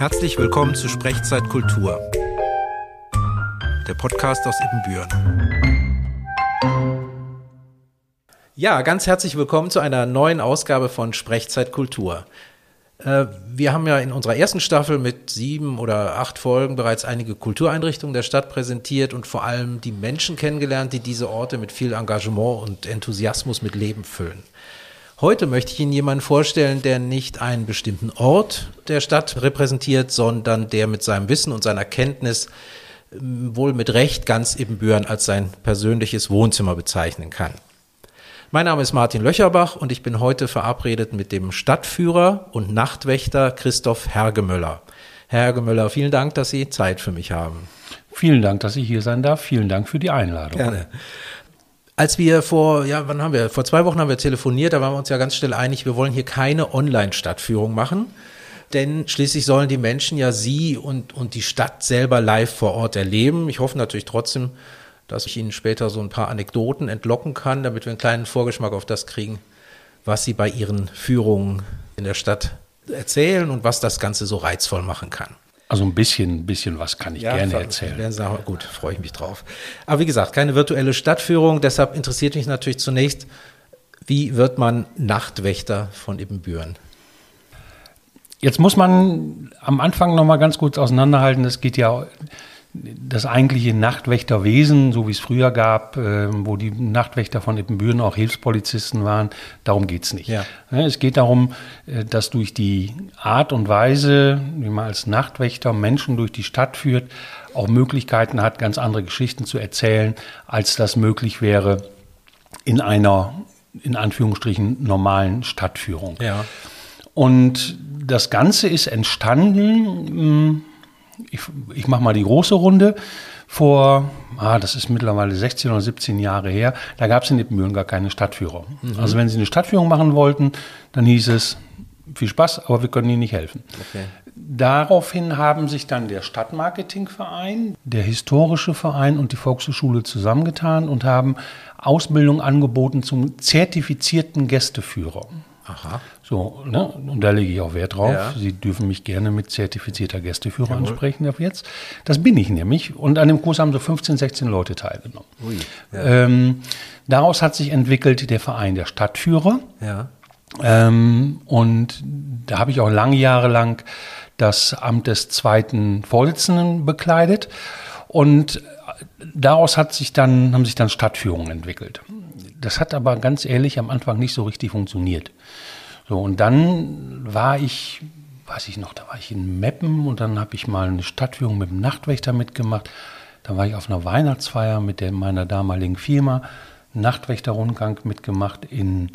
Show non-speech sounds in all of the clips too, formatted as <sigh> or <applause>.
Herzlich willkommen zu Sprechzeit Kultur, der Podcast aus Ibbenbüren. Ja, ganz herzlich willkommen zu einer neuen Ausgabe von Sprechzeit Kultur. Äh, wir haben ja in unserer ersten Staffel mit sieben oder acht Folgen bereits einige Kultureinrichtungen der Stadt präsentiert und vor allem die Menschen kennengelernt, die diese Orte mit viel Engagement und Enthusiasmus mit Leben füllen. Heute möchte ich Ihnen jemanden vorstellen, der nicht einen bestimmten Ort der Stadt repräsentiert, sondern der mit seinem Wissen und seiner Kenntnis ähm, wohl mit Recht ganz Ibbenbüren als sein persönliches Wohnzimmer bezeichnen kann. Mein Name ist Martin Löcherbach und ich bin heute verabredet mit dem Stadtführer und Nachtwächter Christoph Hergemöller. Herr Hergemöller, vielen Dank, dass Sie Zeit für mich haben. Vielen Dank, dass ich hier sein darf. Vielen Dank für die Einladung. Gerne. Als wir vor, ja, wann haben wir? Vor zwei Wochen haben wir telefoniert, da waren wir uns ja ganz schnell einig, wir wollen hier keine Online-Stadtführung machen. Denn schließlich sollen die Menschen ja Sie und, und die Stadt selber live vor Ort erleben. Ich hoffe natürlich trotzdem, dass ich Ihnen später so ein paar Anekdoten entlocken kann, damit wir einen kleinen Vorgeschmack auf das kriegen, was Sie bei Ihren Führungen in der Stadt erzählen und was das Ganze so reizvoll machen kann. Also ein bisschen, bisschen was kann ich ja, gerne erzählen. Sagen, gut, freue ich mich drauf. Aber wie gesagt, keine virtuelle Stadtführung. Deshalb interessiert mich natürlich zunächst, wie wird man Nachtwächter von Ibbenbüren? Jetzt muss man am Anfang noch mal ganz kurz auseinanderhalten. Es geht ja das eigentliche Nachtwächterwesen, so wie es früher gab, äh, wo die Nachtwächter von Ippenbüren auch Hilfspolizisten waren, darum geht es nicht. Ja. Es geht darum, äh, dass durch die Art und Weise, wie man als Nachtwächter Menschen durch die Stadt führt, auch Möglichkeiten hat, ganz andere Geschichten zu erzählen, als das möglich wäre in einer, in Anführungsstrichen, normalen Stadtführung. Ja. Und das Ganze ist entstanden, ich, ich mache mal die große Runde. Vor, ah, das ist mittlerweile 16 oder 17 Jahre her, da gab es in Ippenbüren gar keine Stadtführung. Mhm. Also wenn Sie eine Stadtführung machen wollten, dann hieß es, viel Spaß, aber wir können Ihnen nicht helfen. Okay. Daraufhin haben sich dann der Stadtmarketingverein, der historische Verein und die Volkshochschule zusammengetan und haben Ausbildung angeboten zum zertifizierten Gästeführer. Aha. So, ne? Und da lege ich auch Wert drauf. Ja. Sie dürfen mich gerne mit zertifizierter Gästeführer Jawohl. ansprechen ab jetzt. Das bin ich nämlich. Und an dem Kurs haben so 15, 16 Leute teilgenommen. Ui, ja. ähm, daraus hat sich entwickelt der Verein der Stadtführer. Ja. Ähm, und da habe ich auch lange Jahre lang das Amt des zweiten Vorsitzenden bekleidet. Und daraus hat sich dann, haben sich dann Stadtführungen entwickelt. Das hat aber ganz ehrlich am Anfang nicht so richtig funktioniert. So, und dann war ich, weiß ich noch, da war ich in Meppen und dann habe ich mal eine Stadtführung mit dem Nachtwächter mitgemacht. Dann war ich auf einer Weihnachtsfeier mit der, meiner damaligen Firma, Nachtwächterrundgang mitgemacht in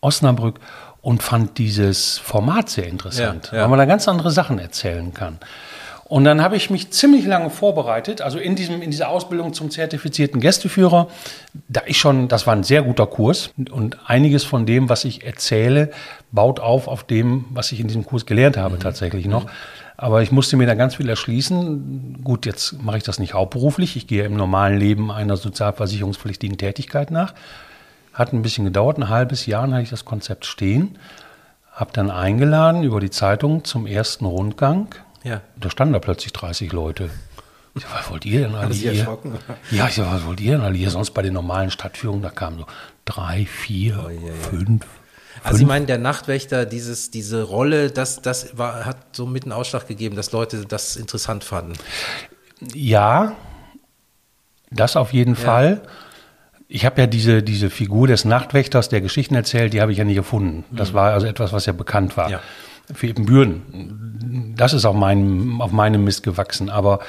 Osnabrück und fand dieses Format sehr interessant, ja, ja. weil man da ganz andere Sachen erzählen kann. Und dann habe ich mich ziemlich lange vorbereitet, also in, diesem, in dieser Ausbildung zum zertifizierten Gästeführer. Da ich schon, das war ein sehr guter Kurs und einiges von dem, was ich erzähle, baut auf auf dem, was ich in diesem Kurs gelernt habe mhm. tatsächlich noch. Aber ich musste mir da ganz viel erschließen. Gut, jetzt mache ich das nicht hauptberuflich. Ich gehe im normalen Leben einer sozialversicherungspflichtigen Tätigkeit nach. Hat ein bisschen gedauert, ein halbes Jahr, dann hatte ich das Konzept stehen. Habe dann eingeladen über die Zeitung zum ersten Rundgang ja. Da standen da plötzlich 30 Leute. Ich sag, was wollt ihr denn alle hier? Erschrocken? Ja, ich sag, was wollt ihr denn alle hier? Sonst bei den normalen Stadtführungen, da kamen so drei, vier, oh, ja. fünf. Also Sie meinen, der Nachtwächter, dieses, diese Rolle, das, das war, hat so mit einen Ausschlag gegeben, dass Leute das interessant fanden. Ja, das auf jeden ja. Fall. Ich habe ja diese, diese Figur des Nachtwächters, der Geschichten erzählt, die habe ich ja nicht erfunden. Das mhm. war also etwas, was ja bekannt war. Ja. Für Ebenbüren das ist auf meinem, auf meinem Mist gewachsen. Aber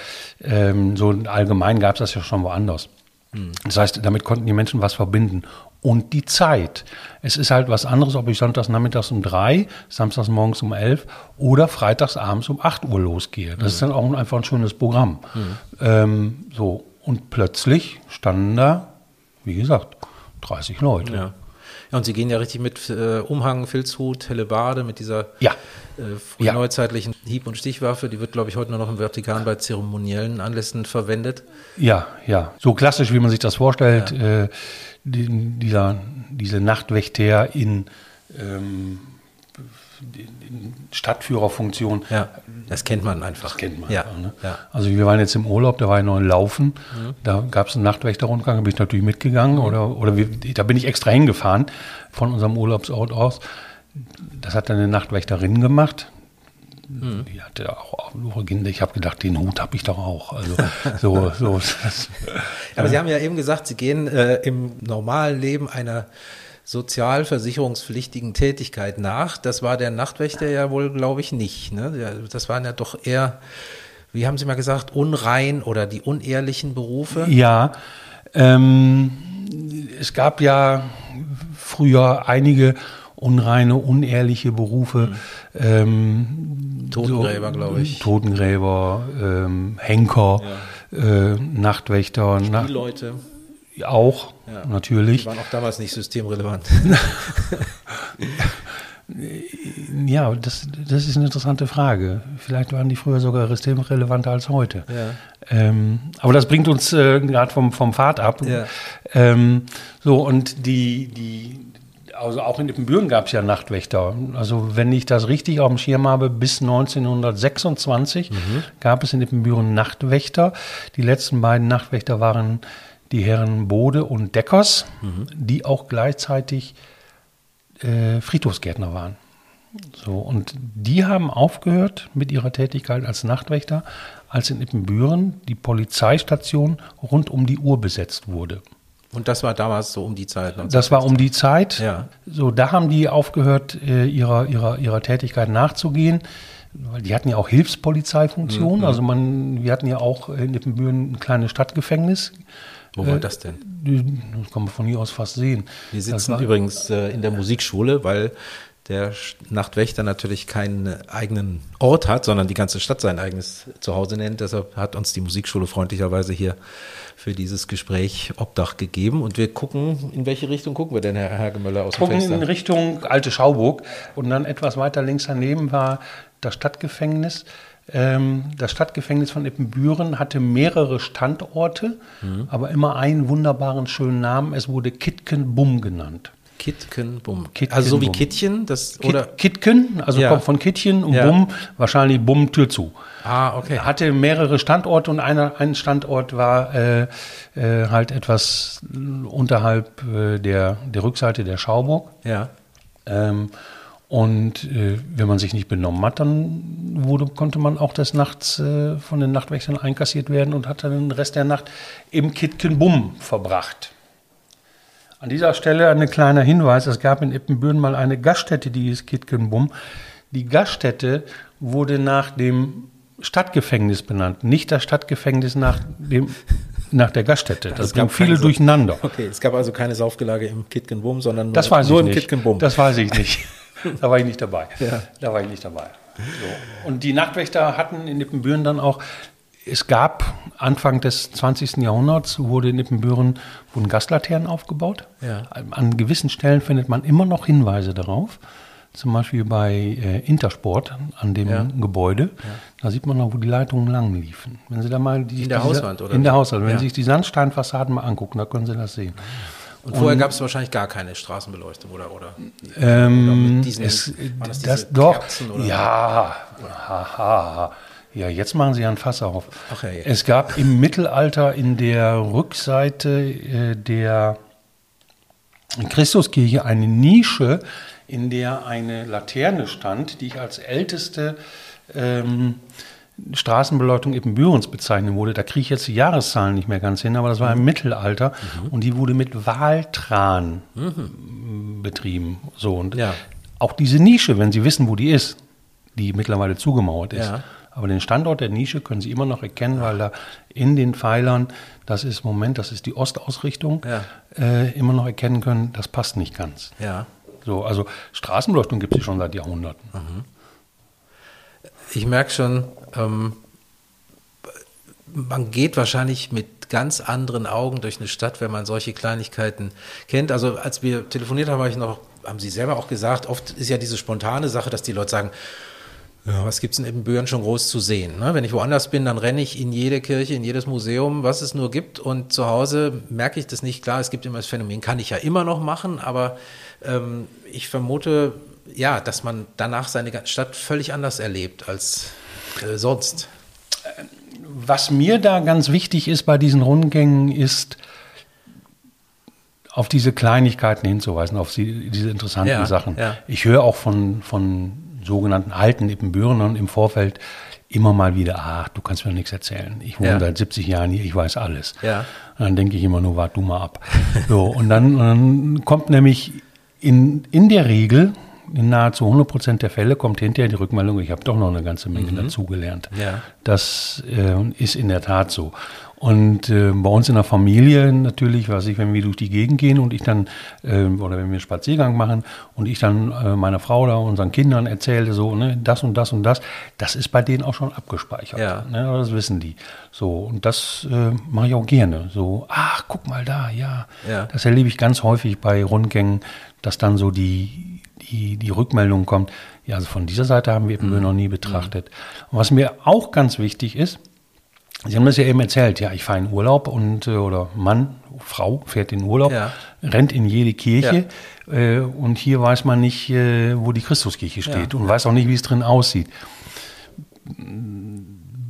ähm, so allgemein gab es das ja schon woanders. Mhm. Das heißt, damit konnten die Menschen was verbinden. Und die Zeit. Es ist halt was anderes, ob ich sonntags nachmittags um drei, samstags morgens um elf oder freitags abends um acht Uhr losgehe. Das mhm. ist dann auch einfach ein schönes Programm. Mhm. Ähm, so. Und plötzlich standen da, wie gesagt, 30 Leute. Ja. Ja, und Sie gehen ja richtig mit äh, Umhang, Filzhut, Bade, mit dieser ja. äh, frühneuzeitlichen ja. Hieb- und Stichwaffe. Die wird, glaube ich, heute nur noch im Vatikan bei zeremoniellen Anlässen verwendet. Ja, ja. So klassisch, wie man sich das vorstellt. Ja. Äh, die, dieser, diese Nachtwächter in ähm, Stadtführerfunktion. Ja, das kennt man einfach. Das kennt man. Ja. einfach, ne? ja. Also wir waren jetzt im Urlaub, da war ich noch in Laufen. Da gab es einen Nachtwächterrundgang, da bin ich natürlich mitgegangen. Oder, oder wir, da bin ich extra hingefahren von unserem Urlaubsort aus. Das hat dann eine Nachtwächterin gemacht. Die hatte auch, Kinder. Ich habe gedacht, den Hut habe ich doch auch. Also so, <laughs> so. Das, Aber Sie haben ja eben gesagt, Sie gehen äh, im normalen Leben einer sozialversicherungspflichtigen Tätigkeit nach. Das war der Nachtwächter ja wohl, glaube ich, nicht. Ne? Das waren ja doch eher, wie haben Sie mal gesagt, unrein oder die unehrlichen Berufe. Ja, ähm, es gab ja früher einige unreine, unehrliche Berufe. Ähm, Totengräber, glaube ich. Totengräber, ähm, Henker, äh, Nachtwächter, na, Die Leute, auch Ja. natürlich. die waren auch damals nicht systemrelevant. <laughs> Ja, das, das ist eine interessante Frage. Vielleicht waren die früher sogar systemrelevanter als heute. Ja. Ähm, aber das bringt uns äh, gerade vom, vom Pfad ab. Ja. Ähm, so, und die, die, also auch in Ippenbüren gab es ja Nachtwächter. Also wenn ich das richtig auf dem Schirm habe, bis 1926 gab es in Ippenbüren Nachtwächter. Die letzten beiden Nachtwächter waren die Herren Bode und Deckers, die auch gleichzeitig äh, Friedhofsgärtner waren. So, und die haben aufgehört mit ihrer Tätigkeit als Nachtwächter, als in Ippenbüren die Polizeistation rund um die Uhr besetzt wurde. Und das war damals so um die Zeit. Das war um die Zeit. Ja. So, da haben die aufgehört, äh, ihrer, ihrer, ihrer Tätigkeit nachzugehen. Weil die hatten ja auch Hilfspolizeifunktion. Also man, wir hatten ja auch in Ippenbüren ein kleines Stadtgefängnis. Wo war das denn? Das kann man von hier aus fast sehen. Wir sitzen war- übrigens äh, in der Musikschule, weil der Nachtwächter natürlich keinen eigenen Ort hat, sondern die ganze Stadt sein eigenes Zuhause nennt. Deshalb hat uns die Musikschule freundlicherweise hier für dieses Gespräch Obdach gegeben. Und wir gucken, in welche Richtung gucken wir denn, Herr Hergemöller, aus dem gucken in Fenster? Richtung Alte Schauburg und dann etwas weiter links daneben war das Stadtgefängnis. Ähm, das Stadtgefängnis von Ippenbüren hatte mehrere Standorte, Mhm. aber immer einen wunderbaren schönen Namen. Es wurde Kitkenbum genannt. Kitkenbum. Kitkenbum. Also so wie Kittchen, das Kit oder Kitken, also Ja. kommt von Kittchen und Ja. Bum, wahrscheinlich Bum Tür zu. Ah, okay. Hatte mehrere Standorte und einer, ein Standort war äh, äh, halt etwas unterhalb äh, der, der Rückseite der Schauburg. Ja. Ähm, und äh, wenn man sich nicht benommen hat, dann wurde, konnte man auch des Nachts äh, von den Nachtwächtern einkassiert werden und hat dann den Rest der Nacht im Kitkenbum verbracht. An dieser Stelle ein kleiner Hinweis: Es gab in Ippenbüren mal eine Gaststätte, die ist Kitkenbum. Die Gaststätte wurde nach dem Stadtgefängnis benannt, nicht das Stadtgefängnis nach, dem, nach der Gaststätte. Das gab bringt viele so- durcheinander. Okay, es gab also keine Saufgelage im Kitkenbum, sondern nur, Das weiß nur im. Kitkenbum. Das weiß ich nicht. Da war ich nicht dabei. Ja. Da war ich nicht dabei. So. Und die Nachtwächter hatten in Ippenbüren dann auch, es gab Anfang des 20. Jahrhunderts, wurde in Ippenbüren wurden Gaslaternen aufgebaut. Ja. An gewissen Stellen findet man immer noch Hinweise darauf. Zum Beispiel bei äh, Intersport an dem Ja. Gebäude. Da sieht man noch, wo die Leitungen lang liefen. Wenn Sie da mal die, In der diese- Hauswand, oder In der? Hauswand. Wenn Ja. Sie sich die Sandsteinfassaden mal angucken, da können Sie das sehen. Und vorher gab es wahrscheinlich gar keine Straßenbeleuchtung, oder? oder Ähm, Oder mit diesen- es, das das, doch, Kerzen oder- ja, haha. Ja, jetzt machen Sie ein Fass auf. Ach, hey. Es gab im Mittelalter in der Rückseite äh, der Christuskirche eine Nische, in der eine Laterne stand, die ich als älteste ähm, Straßenbeleuchtung Ippenbürens bezeichnen wurde. Da kriege ich jetzt die Jahreszahlen nicht mehr ganz hin, aber das war im Mittelalter und die wurde mit Waltran betrieben. So und Ja. auch diese Nische, wenn Sie wissen, wo die ist, die mittlerweile zugemauert ist. Ja. Aber den Standort der Nische können Sie immer noch erkennen, weil da in den Pfeilern, das ist Moment, das ist die Ostausrichtung, Ja. äh, immer noch erkennen können, das passt nicht ganz. Ja. So, also Straßenbeleuchtung gibt es schon seit Jahrhunderten. Ich merke schon, ähm, man geht wahrscheinlich mit ganz anderen Augen durch eine Stadt, wenn man solche Kleinigkeiten kennt. Also als wir telefoniert haben, habe ich noch, haben Sie selber auch gesagt, oft ist ja diese spontane Sache, dass die Leute sagen, ja, was gibt's in Ibbenbüren schon groß zu sehen? Ne? Wenn ich woanders bin, dann renne ich in jede Kirche, in jedes Museum, was es nur gibt. Und zu Hause merke ich das nicht. Klar, es gibt immer das Phänomen, kann ich ja immer noch machen, aber ähm, ich vermute, ja, dass man danach seine Stadt völlig anders erlebt als äh, sonst. Was mir da ganz wichtig ist bei diesen Rundgängen, ist, auf diese Kleinigkeiten hinzuweisen, auf die, diese interessanten Ja, Sachen. ja. Ich höre auch von, von sogenannten alten Ippenbürnern im Vorfeld immer mal wieder, ach, du kannst mir nichts erzählen. Ich wohne Ja. seit 70 Jahren hier, ich weiß alles. Ja. Und dann denke ich immer nur, wart du mal ab. So, und dann, und dann kommt nämlich in, in der Regel, in nahezu 100 Prozent der Fälle, kommt hinterher die Rückmeldung, ich habe doch noch eine ganze Menge dazugelernt. Mhm. Ja. Das äh, ist in der Tat so. Und äh, bei uns in der Familie natürlich, weiß ich, wenn wir durch die Gegend gehen und ich dann, äh, oder wenn wir einen Spaziergang machen und ich dann äh, meiner Frau oder unseren Kindern erzähle, so, ne, das und das und das, das ist bei denen auch schon abgespeichert. Ja. Ne, das wissen die. So, und das äh, mache ich auch gerne. So, ach, guck mal da, ja. Ja. Das erlebe ich ganz häufig bei Rundgängen, dass dann so die, die, die Rückmeldung kommt, ja, also von dieser Seite haben wir Ippenbüren Mhm. noch nie betrachtet. Und was mir auch ganz wichtig ist, Sie haben das ja eben erzählt, ja, ich fahre in Urlaub und äh, oder Mann, Frau fährt in Urlaub, Ja. rennt in jede Kirche äh, und hier weiß man nicht, äh, wo die Christuskirche steht Ja. und weiß auch nicht, wie es drin aussieht.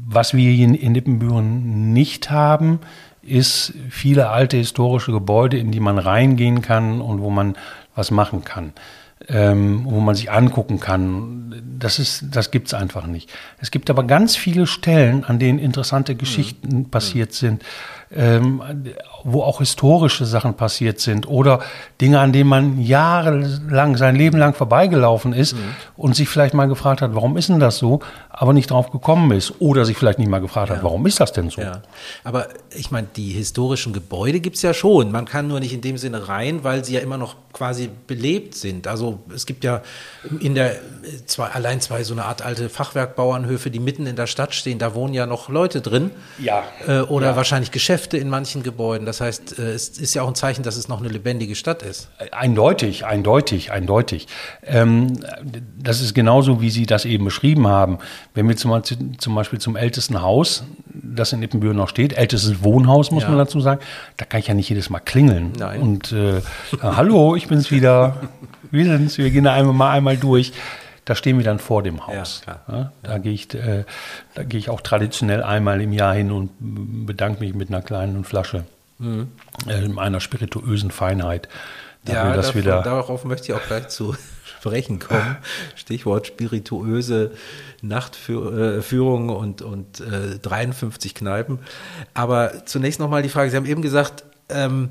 Was wir hier in, in Ippenbüren nicht haben, ist viele alte historische Gebäude, in die man reingehen kann und wo man was machen kann, ähm, wo man sich angucken kann. Das ist, das gibt's einfach nicht. Es gibt aber ganz viele Stellen, an denen interessante Geschichten passiert sind, ähm, wo auch historische Sachen passiert sind oder Dinge, an denen man jahrelang, sein Leben lang vorbeigelaufen ist und sich vielleicht mal gefragt hat, warum ist denn das so, aber nicht drauf gekommen ist oder sich vielleicht nicht mal gefragt hat, warum ist das denn so? Ja, aber ich meine, die historischen Gebäude gibt's ja schon. Man kann nur nicht in dem Sinne rein, weil sie ja immer noch quasi belebt sind. Also es gibt ja in der, zwei, allein zwei so eine Art alte Fachwerkbauernhöfe, die mitten in der Stadt stehen, da wohnen ja noch Leute drin. Ja. Äh, oder Ja. wahrscheinlich Geschäfte in manchen Gebäuden. Das heißt, äh, es ist ja auch ein Zeichen, dass es noch eine lebendige Stadt ist. Eindeutig, eindeutig, eindeutig. Ähm, das ist genauso, wie Sie das eben beschrieben haben. Wenn wir zum, Beispiel zum ältesten Haus, das in Ippenbüren noch steht, ältestes Wohnhaus, muss Ja. man dazu sagen, da kann ich ja nicht jedes Mal klingeln. Nein. Und äh, hallo, ich bin's wieder. <laughs> Wir sind's, wir gehen da einmal mal einmal durch. Da stehen wir dann vor dem Haus. klar. Ja, da gehe ich, äh, da gehe ich auch traditionell einmal im Jahr hin und bedanke mich mit einer kleinen Flasche äh, einer spirituösen Feinheit. Dafür, dass wir da, darauf möchte ich auch gleich zu <laughs> sprechen kommen. <laughs> Stichwort spirituöse Nachtführung und, und äh, 53 Kneipen. Aber zunächst nochmal die Frage, Sie haben eben gesagt, ähm,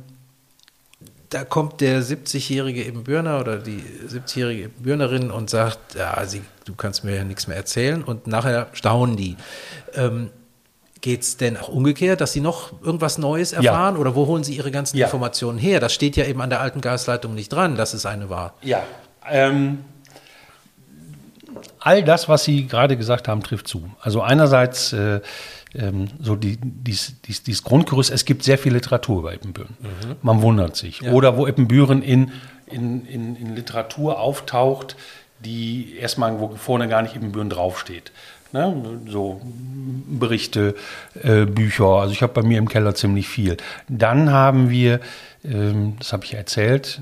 da kommt der 70-jährige Ebenbürner oder die 70-jährige Ebenbürnerin und sagt, ja, sie, du kannst mir ja nichts mehr erzählen und nachher staunen die. Ähm, Geht es denn auch umgekehrt, dass Sie noch irgendwas Neues erfahren oder wo holen Sie Ihre ganzen Ja. Informationen her? Das steht ja eben an der alten Gasleitung nicht dran, dass es eine war. Ja, ähm, all das, was Sie gerade gesagt haben, trifft zu. Also einerseits äh, ähm, so die, dies, dies, dieses Grundgerüst, es gibt sehr viel Literatur über Ippenbüren. Man wundert sich. Oder wo Ippenbüren in, in, in, in Literatur auftaucht, die erstmal, wo vorne gar nicht Ippenbüren draufsteht. Ne? So Berichte, äh, Bücher. Also ich habe bei mir im Keller ziemlich viel. Dann haben wir, ähm, das habe ich erzählt,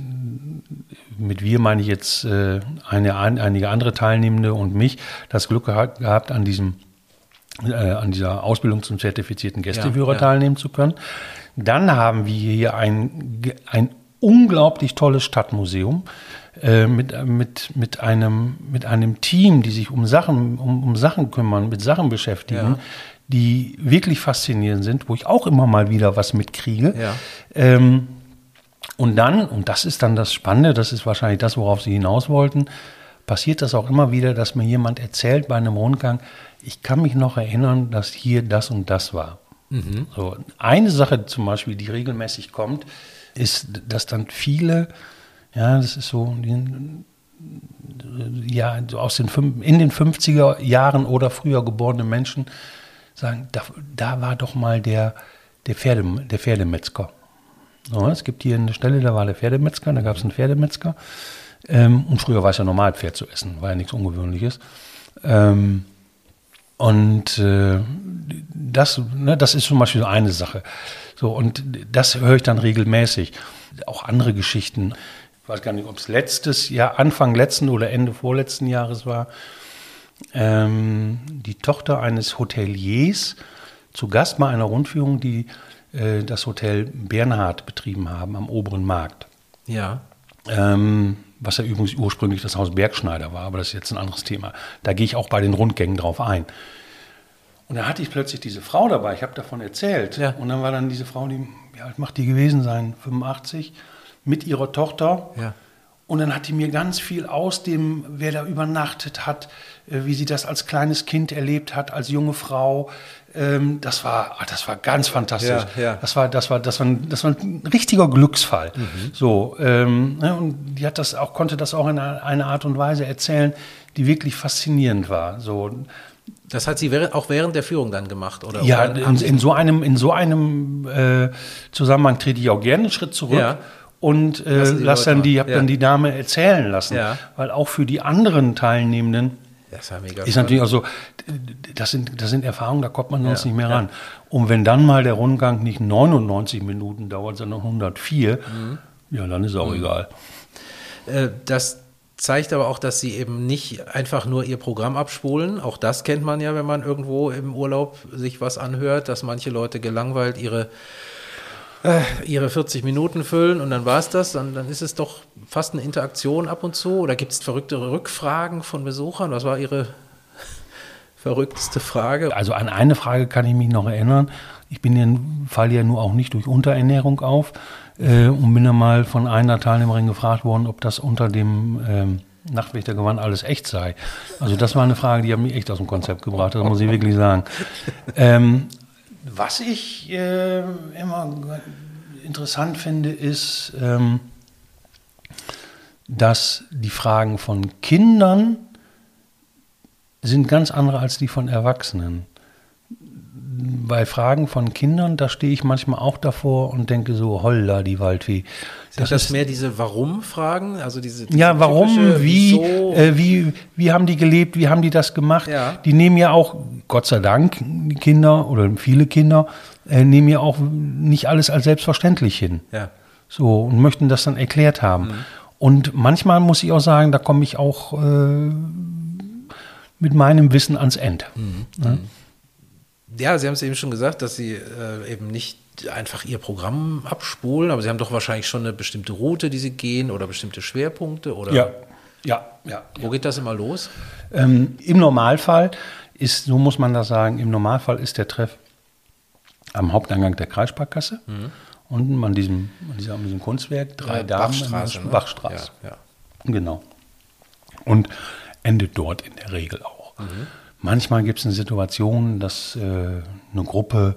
mit wir meine ich jetzt äh, eine, ein, einige andere Teilnehmende und mich, das Glück gehabt, an diesem äh, an dieser Ausbildung zum zertifizierten Gästeführer ja. teilnehmen zu können. Dann haben wir hier ein, ein unglaublich tolles Stadtmuseum mit, äh, mit, mit, einem, mit einem Team, die sich um Sachen, um, um Sachen kümmern, mit Sachen beschäftigen, Ja. die wirklich faszinierend sind, wo ich auch immer mal wieder was mitkriege. Ja. Ähm, und dann, und das ist dann das Spannende, das ist wahrscheinlich das, worauf Sie hinaus wollten, passiert das auch immer wieder, dass mir jemand erzählt bei einem Rundgang, ich kann mich noch erinnern, dass hier das und das war. So, eine Sache zum Beispiel, die regelmäßig kommt, ist, dass dann viele, ja, das ist so, ja, aus den, in den 50er Jahren oder früher geborene Menschen sagen, da, da war doch mal der, der, Pferde, der Pferdemetzger. So, es gibt hier eine Stelle, da war der Pferdemetzger, da gab es einen Pferdemetzger. Ähm, und früher war es ja normal, Pferd zu essen, war ja nichts Ungewöhnliches. Ähm, und äh, das, ne, das ist zum Beispiel eine Sache. So, und das höre ich dann regelmäßig. Auch andere Geschichten ich weiß gar nicht, ob es letztes Jahr, Anfang letzten oder Ende vorletzten Jahres war, ähm, die Tochter eines Hoteliers zu Gast bei einer Rundführung, die äh, das Hotel Bernhard betrieben haben am oberen Markt. Ja. Ähm, was ja übrigens ursprünglich das Haus Bergschneider war, aber das ist jetzt ein anderes Thema. Da gehe ich auch bei den Rundgängen drauf ein. Und da hatte ich plötzlich diese Frau dabei, ich habe davon erzählt. Ja. Und dann war dann diese Frau, die, wie alt macht die gewesen sein? 85, mit ihrer Tochter. Ja. Und dann hat die mir ganz viel aus dem, wer da übernachtet hat, äh, wie sie das als kleines Kind erlebt hat, als junge Frau. Ähm, das war, ah, das war ganz fantastisch. Ja, ja. Das war, das war, das war, ein, das war ein richtiger Glücksfall. So, ähm, ne, und die hat das auch, konnte das auch in einer, Art und Weise erzählen, die wirklich faszinierend war. So, Das hat sie auch während der Führung dann gemacht, oder? ja, in, in so einem, in so einem äh, Zusammenhang trete ich auch gerne einen Schritt zurück Ja. Und äh, lass Leute dann die, hab Ja. dann die Dame erzählen lassen. Ja. Weil auch für die anderen Teilnehmenden das ist ja mega ist natürlich auch so, das sind, das sind Erfahrungen, da kommt man sonst Ja, nicht mehr ran. Und wenn dann mal der Rundgang nicht 99 Minuten dauert, sondern 104, Mhm. ja, dann ist auch egal. Äh, Das zeigt aber auch, dass sie eben nicht einfach nur ihr Programm abspulen. Auch das kennt man ja, wenn man irgendwo im Urlaub sich was anhört, dass manche Leute gelangweilt ihre, ihre 40 Minuten füllen und dann war es das. Dann, dann ist es doch fast eine Interaktion ab und zu. Oder gibt es verrückte Rückfragen von Besuchern? Was war Ihre <laughs> verrückteste Frage? Also an eine Frage kann ich mich noch erinnern. Ich bin ja, falle ja nur auch nicht durch Unterernährung auf äh, und bin dann mal von einer Teilnehmerin gefragt worden, ob das unter dem ähm, Nachtwächtergewand alles echt sei. Also das war eine Frage, die hat mich echt aus dem Konzept gebracht, das muss ich wirklich sagen. Ähm, was ich äh, immer interessant finde, ist, ähm, dass die Fragen von Kindern sind ganz andere als die von Erwachsenen. Bei Fragen von Kindern, da stehe ich manchmal auch davor und denke so, holla, die Waldfee. Sind das, mehr diese Warum-Fragen? Also diese, diese Ja, warum, wie, wieso? äh, wie, wie haben die gelebt, wie haben die das gemacht? Ja. Die nehmen ja auch, Gott sei Dank, die Kinder oder viele Kinder, äh, nehmen ja auch nicht alles als selbstverständlich hin. ja. So, und möchten das dann erklärt haben. Und manchmal muss ich auch sagen, da komme ich auch äh, mit meinem Wissen ans Ende. Ne? Ja, Sie haben es eben schon gesagt, dass Sie äh, eben nicht einfach Ihr Programm abspulen, aber Sie haben doch wahrscheinlich schon eine bestimmte Route, die Sie gehen oder bestimmte Schwerpunkte oder Ja, ja, ja. wo geht das immer los? Ähm, Im Normalfall ist, so muss man das sagen, im Normalfall ist der Treff am Haupteingang der Kreissparkasse. Unten an diesem, an diesem, an diesem Kunstwerk, drei Äh, Damen. Bachstraße, ne? Bachstraße. Ja, ja. Genau. Und endet dort in der Regel auch. Manchmal gibt es eine Situation, dass äh, eine Gruppe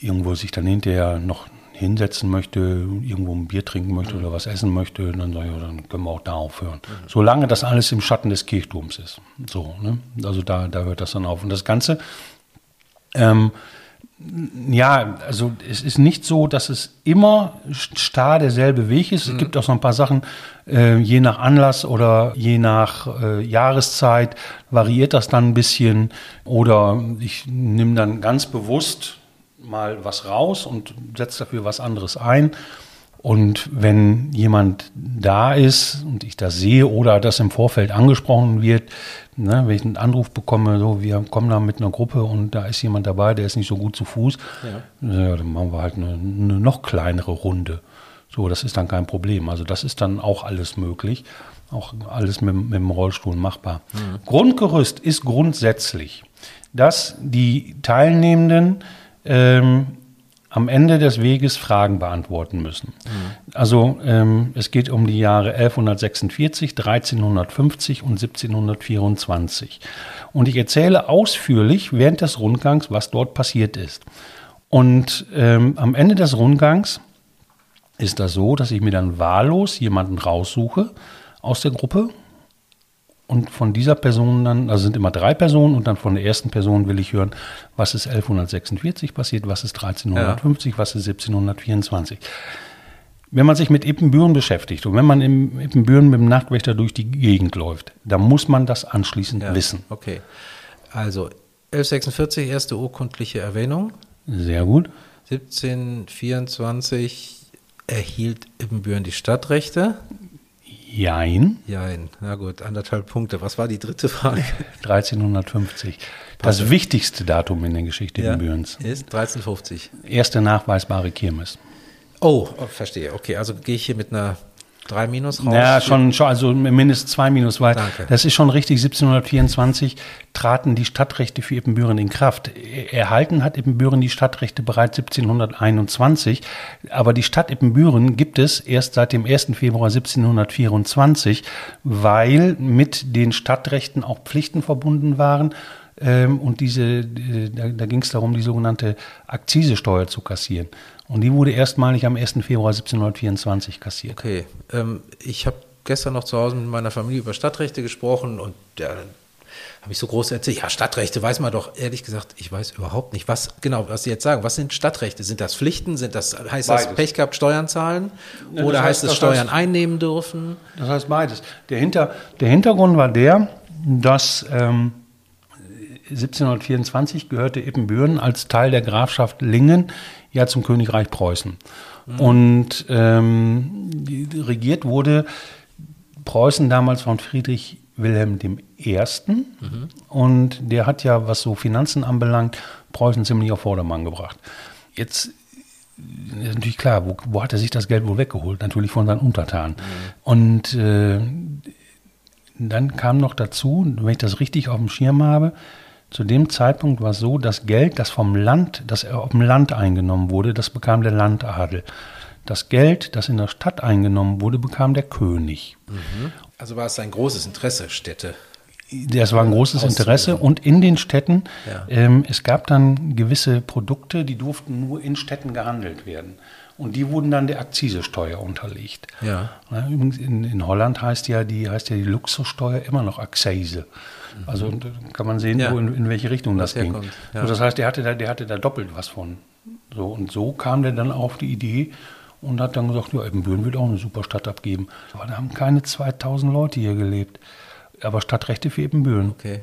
irgendwo sich dann hinterher noch hinsetzen möchte, irgendwo ein Bier trinken möchte oder was essen möchte, dann sage ich, ja, dann können wir auch da aufhören. Solange das alles im Schatten des Kirchturms ist. So, ne? Also da, da hört das dann auf. Und das Ganze, ähm, ja, also es ist nicht so, dass es immer starr derselbe Weg ist. Es gibt auch so ein paar Sachen, äh, je nach Anlass oder je nach äh, Jahreszeit variiert das dann ein bisschen. Oder ich nehme dann ganz bewusst mal was raus und setze dafür was anderes ein. Und wenn jemand da ist und ich das sehe oder das im Vorfeld angesprochen wird, ne, wenn ich einen Anruf bekomme, so wir kommen da mit einer Gruppe und da ist jemand dabei, der ist nicht so gut zu Fuß, ja. dann machen wir halt eine, eine noch kleinere Runde. So, das ist dann kein Problem. Also das ist dann auch alles möglich, auch alles mit, mit dem Rollstuhl machbar. Grundgerüst ist grundsätzlich, dass die Teilnehmenden ähm, am Ende des Weges Fragen beantworten müssen. Also ähm, es geht um die Jahre 1146, 1350 und 1724. Und ich erzähle ausführlich während des Rundgangs, was dort passiert ist. Und ähm, am Ende des Rundgangs ist das so, dass ich mir dann wahllos jemanden raussuche aus der Gruppe und von dieser Person dann, also sind immer drei Personen und dann von der ersten Person will ich hören, was ist 1146 passiert, was ist 1350, was ist 1724. Wenn man sich mit Ippenbüren beschäftigt und wenn man im Ippenbüren mit dem Nachtwächter durch die Gegend läuft, dann muss man das anschließend Ja, wissen. Okay. Also 1146 erste urkundliche Erwähnung, Sehr gut. 1724 erhielt Ibbenbüren die Stadtrechte? Jein. Jein. Na gut, anderthalb Punkte. Was war die dritte Frage? <laughs> 1350. Das wichtigste Datum in der Geschichte ja, Ibbenbürens. Ist 1350. Erste nachweisbare Kirmes. Oh, oh, verstehe. Okay, also gehe ich hier mit einer drei Minus raus? Ja, schon, schon also mindestens zwei Minus, weil Danke. das ist schon richtig. 1724 traten die Stadtrechte für Ippenbüren in Kraft. Erhalten hat Ippenbüren die Stadtrechte bereits 1721, aber die Stadt Ippenbüren gibt es erst seit dem 1. Februar 1724, weil mit den Stadtrechten auch Pflichten verbunden waren. Ähm, und diese, da, da ging es darum, die sogenannte Akzisesteuer zu kassieren. Und die wurde erstmalig am 1. Februar 1724 kassiert. Okay, ähm, ich habe gestern noch zu Hause mit meiner Familie über Stadtrechte gesprochen und ja, habe ich so groß erzählt, ja, Stadtrechte weiß man doch, ehrlich gesagt, ich weiß überhaupt nicht, was genau, was Sie jetzt sagen. Was sind Stadtrechte? Sind das Pflichten? Sind das, heißt beides. das Pech gehabt, Steuern zahlen? Ja, Oder heißt, heißt es Steuern heißt, einnehmen dürfen? Das heißt beides. Der, Hinter, der Hintergrund war der, dass ähm, 1724 gehörte Ippenbüren als Teil der Grafschaft Lingen ja zum Königreich Preußen. Mhm. Und ähm, regiert wurde Preußen damals von Friedrich Wilhelm I. Mhm. Und der hat ja, was so Finanzen anbelangt, Preußen ziemlich auf Vordermann gebracht. Jetzt ist natürlich klar, wo, wo, hat er sich das Geld wohl weggeholt? Natürlich von seinen Untertanen. Mhm. Und äh, dann kam noch dazu, wenn ich das richtig auf dem Schirm habe, zu dem Zeitpunkt war es so, das Geld, das vom Land, das auf dem Land eingenommen wurde, das bekam der Landadel. Das Geld, das in der Stadt eingenommen wurde, bekam der König. Mhm. Also war es ein großes Interesse, Städte. Das war ein großes Interesse und in den Städten, ja. ähm, es gab dann gewisse Produkte, die durften nur in Städten gehandelt werden. Und die wurden dann der Akzisesteuer unterlegt. Ja. übrigens in, in, Holland heißt ja, die, heißt ja die Luxussteuer immer noch Akzise. Also kann man sehen, ja. wo in, in, welche Richtung das, das ging. Ja. So, das heißt, der hatte, da, der hatte da doppelt was von. So, und so kam der dann auf die Idee und hat dann gesagt, ja, Ebenbüren wird auch eine super Stadt abgeben. Aber da haben keine 2000 Leute hier gelebt. Aber Stadtrechte für Ebenbüren. Okay.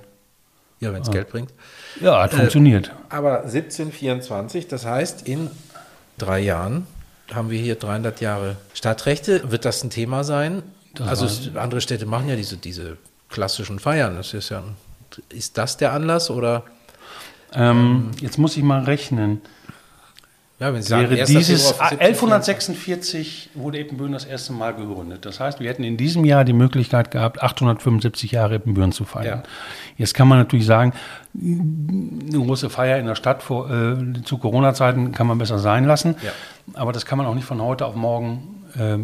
Ja, wenn es ja. Geld bringt. Ja, hat äh, funktioniert. Aber 1724, das heißt, in drei Jahren haben wir hier 300 Jahre Stadtrechte. Wird das ein Thema sein? Das also andere Städte machen ja diese, diese klassischen Feiern. Das ist ja, ist das der Anlass oder? Ähm, jetzt muss ich mal rechnen. Ja, wenn Sie sagen, wäre dieses 1146 wurde Eppenbüren das erste Mal gegründet. Das heißt, wir hätten in diesem Jahr die Möglichkeit gehabt, 875 Jahre Eppenbüren zu feiern. Ja. Jetzt kann man natürlich sagen, eine große Feier in der Stadt vor, äh, zu Corona-Zeiten kann man besser sein lassen. Ja. Aber das kann man auch nicht von heute auf morgen äh,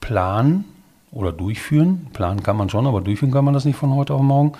planen oder durchführen. Planen kann man schon, aber durchführen kann man das nicht von heute auf morgen.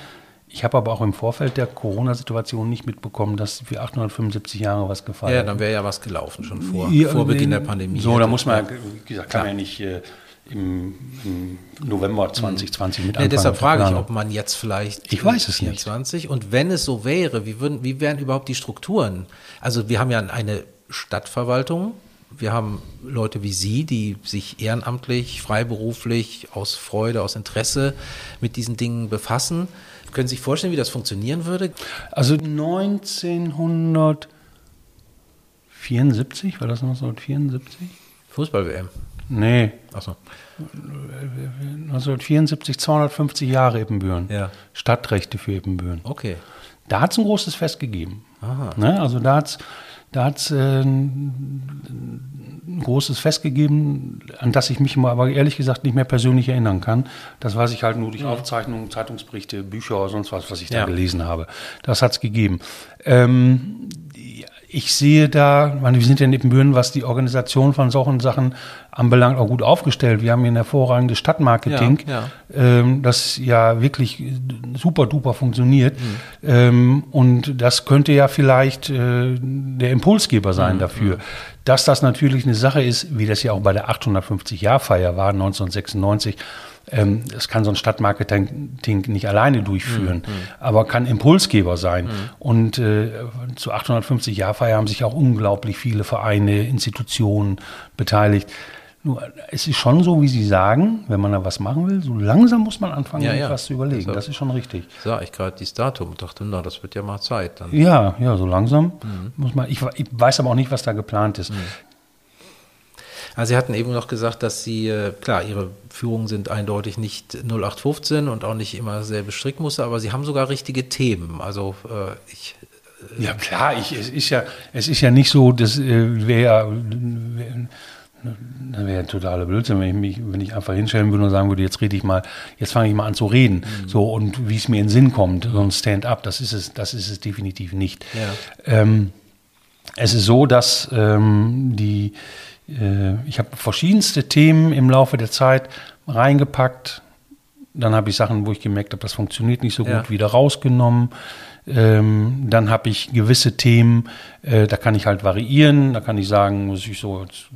Ich habe aber auch im Vorfeld der Corona-Situation nicht mitbekommen, dass für 875 Jahre was gefallen ist. Ja, dann wäre ja was gelaufen schon vor, ja, vor Beginn der Pandemie. So, da muss man, wie gesagt, kann man ja nicht äh, im, im, November 2020 mit anfangen. Ja, deshalb frage ich, ob man jetzt vielleicht ich weiß es 24 nicht. und wenn es so wäre, wie, würden, wie wären überhaupt die Strukturen? Also wir haben ja eine Stadtverwaltung, wir haben Leute wie Sie, die sich ehrenamtlich, freiberuflich, aus Freude, aus Interesse mit diesen Dingen befassen. Können Sie sich vorstellen, wie das funktionieren würde? Also 1974, war das 1974? Fußball-WM. Nee. Achso. 1974, 250 Jahre Ebenbüren. Ja. Stadtrechte für Ebenbüren. Okay. Da hat es ein großes Fest gegeben. Aha. Ne? Also da hat es da hat's, äh, großes Fest gegeben, an das ich mich mal aber ehrlich gesagt nicht mehr persönlich erinnern kann. Das weiß ich halt nur durch Aufzeichnungen, Zeitungsberichte, Bücher oder sonst was, was ich da ja. gelesen habe. Das hat es gegeben. Ähm, ich sehe da, meine, wir sind ja in Ippenbüren, was die Organisation von solchen Sachen anbelangt, auch gut aufgestellt. Wir haben hier ein hervorragendes Stadtmarketing, ja, ja. Ähm, das ja wirklich super duper funktioniert. Mhm. Ähm, und das könnte ja vielleicht äh, der Impulsgeber sein mhm. dafür. Mhm. Dass das natürlich eine Sache ist, wie das ja auch bei der 850-Jahr-Feier war, 1996, ähm, das kann so ein Stadtmarketing nicht alleine durchführen, mhm. aber kann Impulsgeber sein. Mhm. Und äh, zu 850 Jahrfeier haben sich auch unglaublich viele Vereine, Institutionen beteiligt. Nur, es ist schon so, wie Sie sagen, wenn man da was machen will, so langsam muss man anfangen, ja, ja. etwas zu überlegen. Deshalb das ist schon richtig. Sah ich gerade dieses Datum und dachte, na, das wird ja mal Zeit. Dann. Ja, ja, so langsam mhm. muss man. Ich, ich, weiß aber auch nicht, was da geplant ist. Mhm. Also Sie hatten eben noch gesagt, dass Sie, äh, klar, Ihre Führungen sind eindeutig nicht 0815 und auch nicht immer selbe Strickmuster, aber Sie haben sogar richtige Themen. Also äh, ich äh, ja klar, ich, es ist ja, es ist ja nicht so, das äh, wäre wär, das wäre totaler Blödsinn, wenn ich mich, wenn ich einfach hinstellen würde und sagen würde, jetzt rede ich mal, jetzt fange ich mal an zu reden. Mhm. So und wie es mir in den Sinn kommt, so ein Stand-up, das ist es, das ist es definitiv nicht. Ja. Ähm, es ist so, dass ähm, die, ich habe verschiedenste Themen im Laufe der Zeit reingepackt. Dann habe ich Sachen, wo ich gemerkt habe, das funktioniert nicht so gut, ja. wieder rausgenommen. Ähm, dann habe ich gewisse Themen, äh, da kann ich halt variieren, da kann ich sagen, muss ich so jetzt,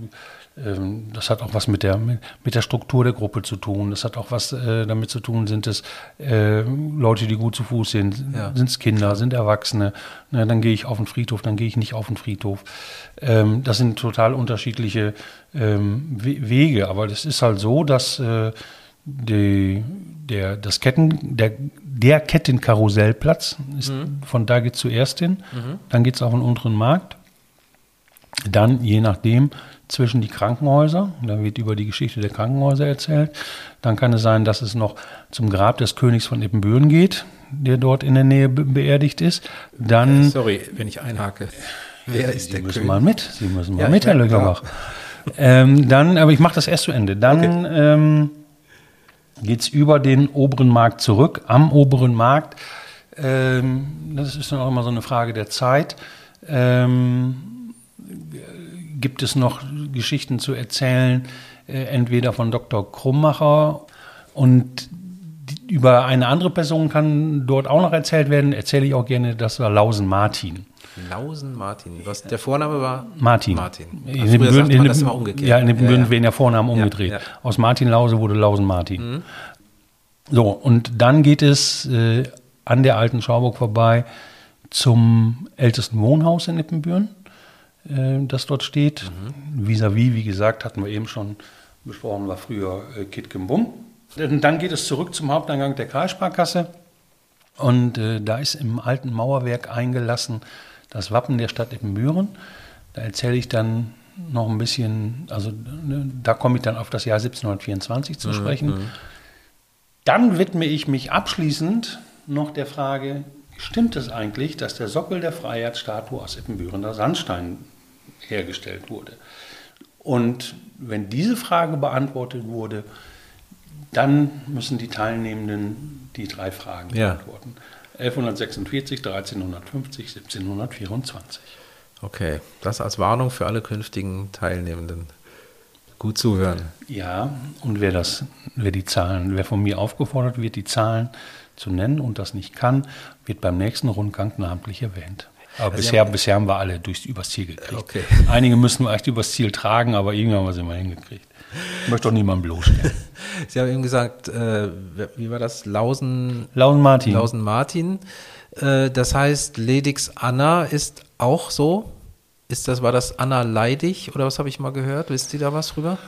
das hat auch was mit der, mit der Struktur der Gruppe zu tun. Das hat auch was äh, damit zu tun, sind es äh, Leute, die gut zu Fuß sind, ja. sind es Kinder, sind Erwachsene. Na, dann gehe ich auf den Friedhof, dann gehe ich nicht auf den Friedhof. Ähm, das sind total unterschiedliche ähm, Wege, aber das ist halt so, dass äh, die, der, das Ketten, der, der Kettenkarussellplatz, ist, mhm. von da geht es zuerst hin, mhm. dann geht es auf den unteren Markt. Dann, je nachdem, zwischen die Krankenhäuser. Da wird über die Geschichte der Krankenhäuser erzählt. Dann kann es sein, dass es noch zum Grab des Königs von Ippenbüren geht, der dort in der Nähe be beerdigt ist. Dann. Sorry, wenn ich einhake. Wer ist Sie der müssen König? mal mit. Sie müssen mal ja, mit, Herr Löcherbach. Ähm, dann, aber ich mache das erst zu Ende. Dann okay. ähm, geht es über den oberen Markt zurück. Am oberen Markt, ähm, das ist dann auch immer so eine Frage der Zeit. Ähm, gibt es noch Geschichten zu erzählen, äh, entweder von Dr. Krummacher und die, über eine andere Person kann dort auch noch erzählt werden. Erzähle ich auch gerne, das war Lausen Martin. Lausen Martin. Was der Vorname war? Martin. Martin. Also in den Bünden, in das immer umgekehrt. Ja, in den Bünden ja, ja. werden ja Vornamen umgedreht. Ja, Aus Martin Lause wurde Lausen Martin. Mhm. So, und dann geht es äh, an der alten Schauburg vorbei zum ältesten Wohnhaus in Ippenbüren. Äh, das dort steht. Mhm. Vis-à-vis, -vis, wie gesagt, hatten wir eben schon besprochen, war früher äh, Kitkenbum. Dann geht es zurück zum Haupteingang der Kreissparkasse. Und äh, da ist im alten Mauerwerk eingelassen das Wappen der Stadt Ippenbüren. Da erzähle ich dann noch ein bisschen, also ne, da komme ich dann auf das Jahr 1724 zu mhm, sprechen. Mhm. Dann widme ich mich abschließend noch der Frage, stimmt es eigentlich, dass der Sockel der Freiheitsstatue aus Ippenbürener Sandstein hergestellt wurde. Und wenn diese Frage beantwortet wurde, dann müssen die Teilnehmenden die drei Fragen ja. beantworten. 1146, 1350, 1724. Okay, das als Warnung für alle künftigen Teilnehmenden. Gut zuhören. Ja, und wer das, wer die Zahlen, wer von mir aufgefordert wird, die Zahlen zu nennen und das nicht kann, wird beim nächsten Rundgang namentlich erwähnt. Aber also bisher, haben, bisher haben wir alle durchs, übers Ziel gekriegt. Okay. Einige müssen wir echt übers Ziel tragen, aber irgendwann haben wir sie mal hingekriegt. Ich möchte doch niemanden bloßstellen. <laughs> Sie haben eben gesagt, äh, wie war das? Lausen, Lausen Martin. Lausen Martin. Äh, das heißt, Ledix Anna ist auch so? Ist das, war das Anna Leidig oder was habe ich mal gehört? Wisst ihr da was drüber?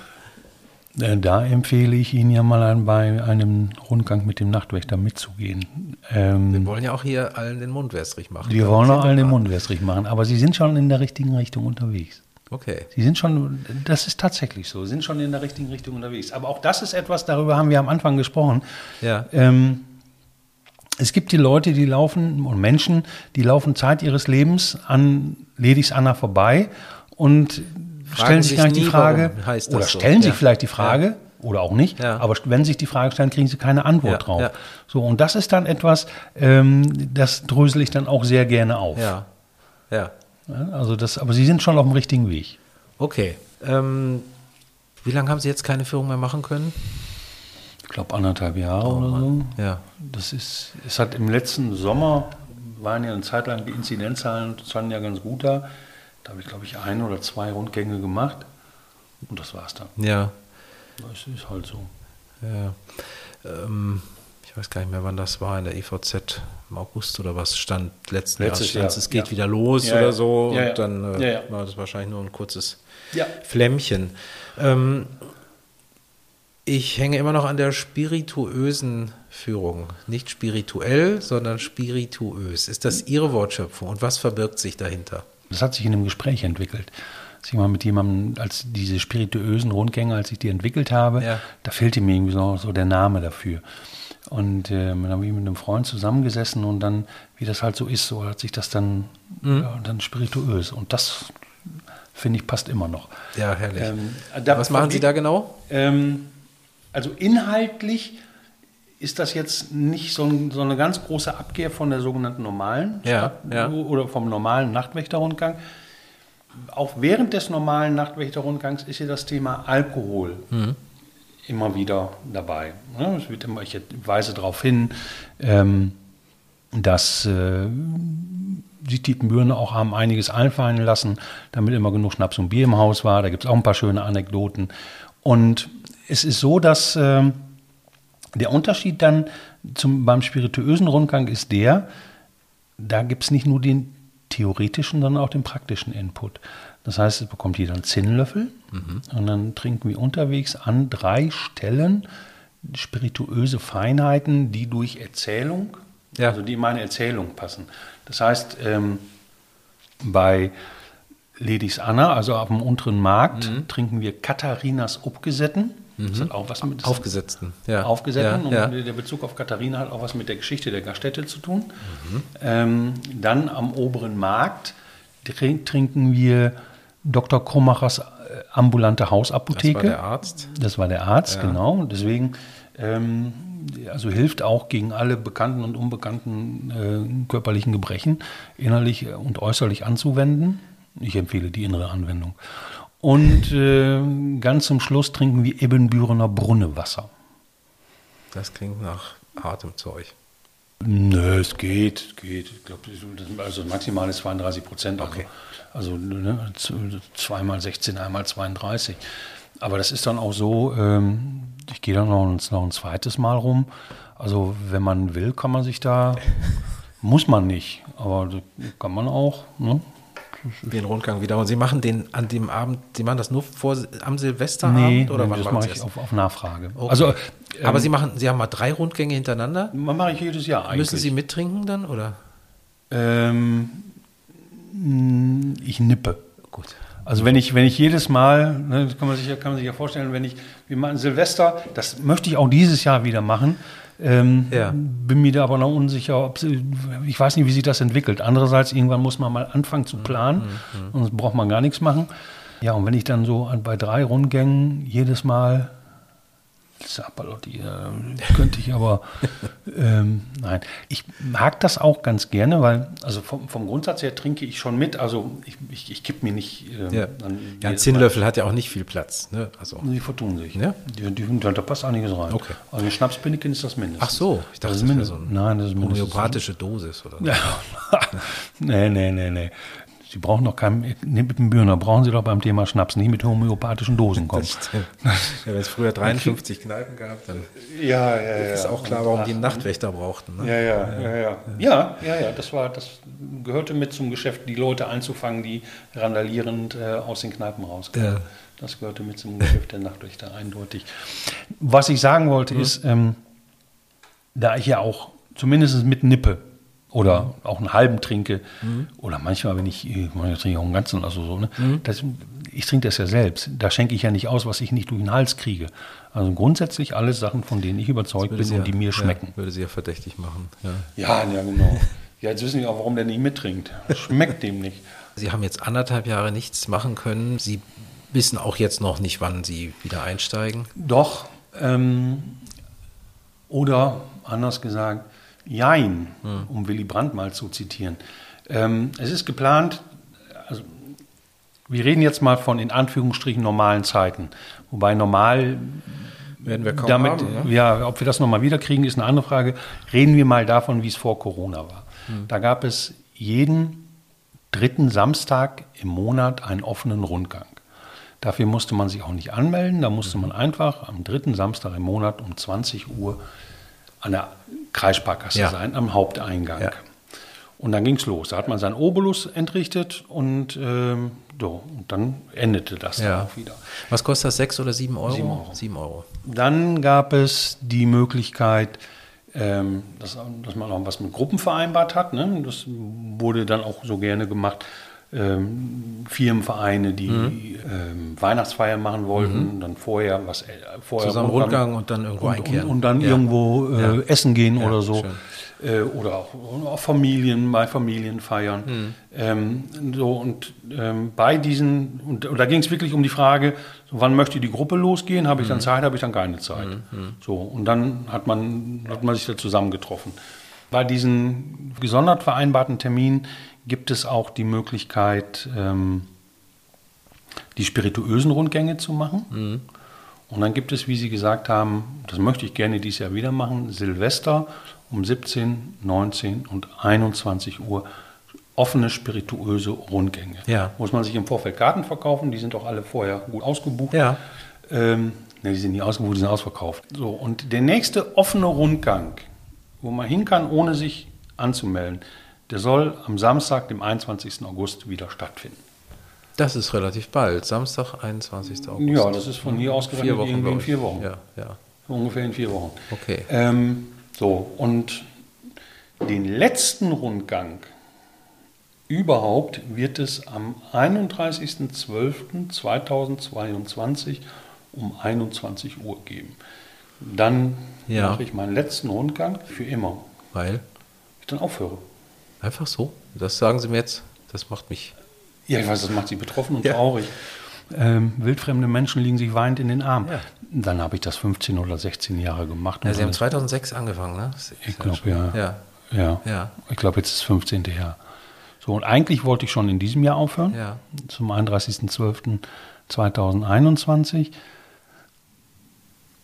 Äh, da empfehle ich Ihnen ja mal an, bei einem Rundgang mit dem Nachtwächter mitzugehen. Ähm, wir wollen ja auch hier allen den Mund wässrig machen. Wir wollen auch allen den Mund wässrig machen, aber Sie sind schon in der richtigen Richtung unterwegs. Okay. Sie sind schon, das ist tatsächlich so, Sie sind schon in der richtigen Richtung unterwegs. Aber auch das ist etwas, darüber haben wir am Anfang gesprochen. Ja. Ähm, es gibt die Leute, die laufen, und Menschen, die laufen Zeit ihres Lebens an Ledigs Anna vorbei und stellen sich, sich die Frage, oder stellen so. sich vielleicht die Frage, ja. oder auch nicht, ja. aber wenn sich die Frage stellen, kriegen sie keine Antwort ja. drauf. So, und das ist dann etwas, ähm, das drösel ich dann auch sehr gerne auf. Ja. Ja. Also das, aber Sie sind schon auf dem richtigen Weg. Okay. Ähm, wie lange haben Sie jetzt keine Führung mehr machen können? Ich glaube anderthalb Jahre oh, oder so. Ja. Das ist, es hat im letzten Sommer waren ja eine Zeit lang die Inzidenzzahlen standen ja ganz gut da. Da habe ich, glaube ich, ein oder zwei Rundgänge gemacht. Und das war's dann. Ja. Das ist halt so. Ja. Ähm, ich weiß gar nicht mehr, wann das war, in der EVZ im August oder was stand letzten Letztes Jahr. Es geht ja. wieder los ja, oder so. Ja, und dann äh, war das wahrscheinlich nur ein kurzes Flämmchen. Ähm, ich hänge immer noch an der spirituösen Führung. Nicht spirituell, sondern spirituös. Ist das Ihre Wortschöpfung und was verbirgt sich dahinter? Das hat sich in einem Gespräch entwickelt. als ich mal mit jemandem, als diese spirituösen Rundgänge, als ich die entwickelt habe, Ja. da fehlte mir irgendwie so, so der Name dafür. Und äh, dann habe ich mit einem Freund zusammengesessen und dann, wie das halt so ist, so hat sich das dann, Mhm. ja, dann spirituös. Und das, finde ich, passt immer noch. Ja, herrlich. Ähm, da- Was machen Sie da genau? Ähm, also inhaltlich ist das jetzt nicht so, ein, so eine ganz große Abkehr von der sogenannten normalen Ja, ja. oder vom normalen Nachtwächterrundgang. Auch während des normalen Nachtwächterrundgangs ist hier das Thema Alkohol immer wieder dabei. ne? Es wird immer, ich weise darauf hin, ähm, dass äh, die Tietenbürne auch haben einiges einfallen lassen, damit immer genug Schnaps und Bier im Haus war. Da gibt es auch ein paar schöne Anekdoten. Und es ist so, dass ähm, der Unterschied dann zum, beim spirituösen Rundgang ist der, da gibt es nicht nur den theoretischen, sondern auch den praktischen Input. Das heißt, es bekommt jeder einen Zinnlöffel und dann trinken wir unterwegs an drei Stellen spirituöse Feinheiten, die durch Erzählung, Ja. also die in meine Erzählung passen. Das heißt, ähm, bei Ledis Anna, also auf dem unteren Markt, trinken wir Katharinas Das hat auch was mit Aufgesetzten. Ja. aufgesetzten. Ja, und der Bezug auf Katharina hat auch was mit der Geschichte der Gaststätte zu tun. Ähm, dann am oberen Markt trin- trinken wir Dr. Krumachers äh, ambulante Hausapotheke. Das war der Arzt. Das war der Arzt, genau. Deswegen ähm, also hilft auch gegen alle bekannten und unbekannten äh, körperlichen Gebrechen innerlich und äußerlich anzuwenden. Ich empfehle die innere Anwendung. Und äh, ganz zum Schluss trinken wir Ebenbürener Brunnewasser. Das klingt nach hartem Zeug. Nö, es geht, es geht. Ich glaube, also das Maximale ist 32 Prozent. Also, Okay. also ne, z- zweimal 16, einmal 32. Aber das ist dann auch so, ähm, ich gehe dann noch ein, noch ein zweites Mal rum. Also wenn man will, kann man sich da, <laughs> muss man nicht, aber kann man auch. Ne? Den Rundgang wieder. Und Sie machen den an dem Abend, Sie machen das nur vor, am Silvesterabend oder nee, wann das mache ich das? auf, auf Nachfrage. Okay. Also, Aber ähm, Sie machen, Sie haben mal drei Rundgänge hintereinander. man mache ich jedes Jahr eigentlich. Müssen Sie mittrinken dann oder? Ähm, ich nippe. Gut. Also wenn ich, wenn ich jedes Mal, ne, das kann man sich ja, kann man sich ja vorstellen, wenn ich, wir machen Silvester, das möchte ich auch dieses Jahr wieder machen. Ähm, Ja. Bin mir da aber noch unsicher, ob sie, ich weiß nicht, wie sich das entwickelt. Andererseits, irgendwann muss man mal anfangen zu planen, sonst braucht man gar nichts machen. Ja, und wenn ich dann so an- bei drei Rundgängen jedes Mal Sapalotti, äh, könnte ich aber, ähm, nein. Ich mag das auch ganz gerne, weil, also vom, vom Grundsatz her trinke ich schon mit, also ich, ich, ich kipp mir nicht. Ähm, Ja, dann ja ein Zinnlöffel hat ja auch nicht viel Platz. Ne? Also. Die vertun sich. Ja? Die, die, da, da passt einiges rein. Okay. Also ein Schnapspinniken ist das mindestens. Ach so, ich dachte, das das ist mindestens. so ein nein, das ist mindestens. Homöopathische Dosis oder so. <laughs> Ja. nee, nee, nee, nee. Sie brauchen doch keinen, nee, mit dem Bürner brauchen Sie doch beim Thema Schnaps nicht mit homöopathischen Dosen kommen. Ja, wenn es früher 53 Kneipen gab, dann Ja, ja, ja. ist auch klar, warum die einen Nachtwächter brauchten. Ne? Ja, ja, ja, ja. Ja, ja, ja. Das war, das gehörte mit zum Geschäft, die Leute einzufangen, die randalierend äh, aus den Kneipen rauskamen. Ja. Das gehörte mit zum Geschäft der Nachtwächter eindeutig. Was ich sagen wollte ist, ähm, da ich ja auch zumindest mit Nippe oder auch einen halben trinke oder manchmal, wenn ich, ich meine, ich trinke auch einen ganzen, also so, ne? das, ich trinke das ja selbst. Da schenke ich ja nicht aus, was ich nicht durch den Hals kriege. Also grundsätzlich alles Sachen, von denen ich überzeugt bin und ja- die mir schmecken. Ja, würde sie ja verdächtig machen. Ja. Ja, ja, genau. <laughs> Ja, jetzt wissen wir auch, warum der nicht mittrinkt. Schmeckt dem nicht. Sie haben jetzt anderthalb Jahre nichts machen können. Sie wissen auch jetzt noch nicht, wann Sie wieder einsteigen. Doch, ähm, oder anders gesagt, Jein, um Willy Brandt mal zu zitieren. Ähm, es ist geplant, also wir reden jetzt mal von in Anführungsstrichen normalen Zeiten. Wobei normal Werden wir kaum damit, haben. Ne? ja, ob wir das nochmal wiederkriegen, ist eine andere Frage. Reden wir mal davon, wie es vor Corona war. Hm. Da gab es jeden dritten Samstag im Monat einen offenen Rundgang. Dafür musste man sich auch nicht anmelden, da musste man einfach am dritten Samstag im Monat um 20 Uhr an der Kreissparkasse Ja. sein, am Haupteingang. Ja. Und dann ging es los. Da hat man seinen Obolus entrichtet und, ähm, so, und dann endete das dann Ja. auch wieder. Was kostet das? Sechs oder sieben Euro? Sieben Euro. Sieben Euro. Dann gab es die Möglichkeit, ähm, dass, dass man auch was mit Gruppen vereinbart hat. Ne? Das wurde dann auch so gerne gemacht. Ähm, Firmenvereine, die Mhm. ähm, Weihnachtsfeier machen wollten, dann vorher was äh, vorher Zusammen Rundgang und dann irgendwo und, einkehren. Und, und dann Ja. irgendwo äh, Ja. essen gehen Ja, oder so. Äh, oder auch, auch Familien, bei Familienfeiern. Mhm. Ähm, so, und ähm, bei diesen, und, und da ging es wirklich um die Frage, so, wann möchte die Gruppe losgehen? Habe ich Mhm. dann Zeit, habe ich dann keine Zeit? So, und dann hat man, hat man sich da zusammengetroffen. Bei diesen gesondert vereinbarten Terminen gibt es auch die Möglichkeit, ähm, die spirituösen Rundgänge zu machen. Und dann gibt es, wie Sie gesagt haben, das möchte ich gerne dieses Jahr wieder machen, Silvester um 17, 19 und 21 Uhr offene spirituöse Rundgänge. Ja. Muss man sich im Vorfeld Karten verkaufen, die sind doch alle vorher gut ausgebucht. Ja. Ähm, ne, die sind nicht ausgebucht, die sind ausverkauft. So, und der nächste offene Rundgang, wo man hin kann, ohne sich anzumelden, der soll am Samstag, dem 21. August, wieder stattfinden. Das ist relativ bald. Samstag, 21. August. Ja, das ist von hier ausgerechnet vier Wochen, irgendwie in vier Wochen. Ja, ja. Ungefähr in vier Wochen. Okay. Ähm, so, und den letzten Rundgang überhaupt wird es am 31.12.2022 um 21 Uhr geben. Dann Ja. mache ich meinen letzten Rundgang für immer. Weil? Ich dann aufhöre. Einfach so. Das sagen Sie mir jetzt. Das macht mich. Ja, ich weiß, das macht sie betroffen und Ja. traurig. Ähm, wildfremde Menschen liegen sich weinend in den Arm. Ja. Dann habe ich das 15 oder 16 Jahre gemacht. Ja, Sie haben dann- 2006 angefangen, ne? Ich glaube, ja. Ja. Ja. Ja. Ich glaube, jetzt ist das 15. Jahr. So, und eigentlich wollte ich schon in diesem Jahr aufhören, Ja. zum 31.12.2021.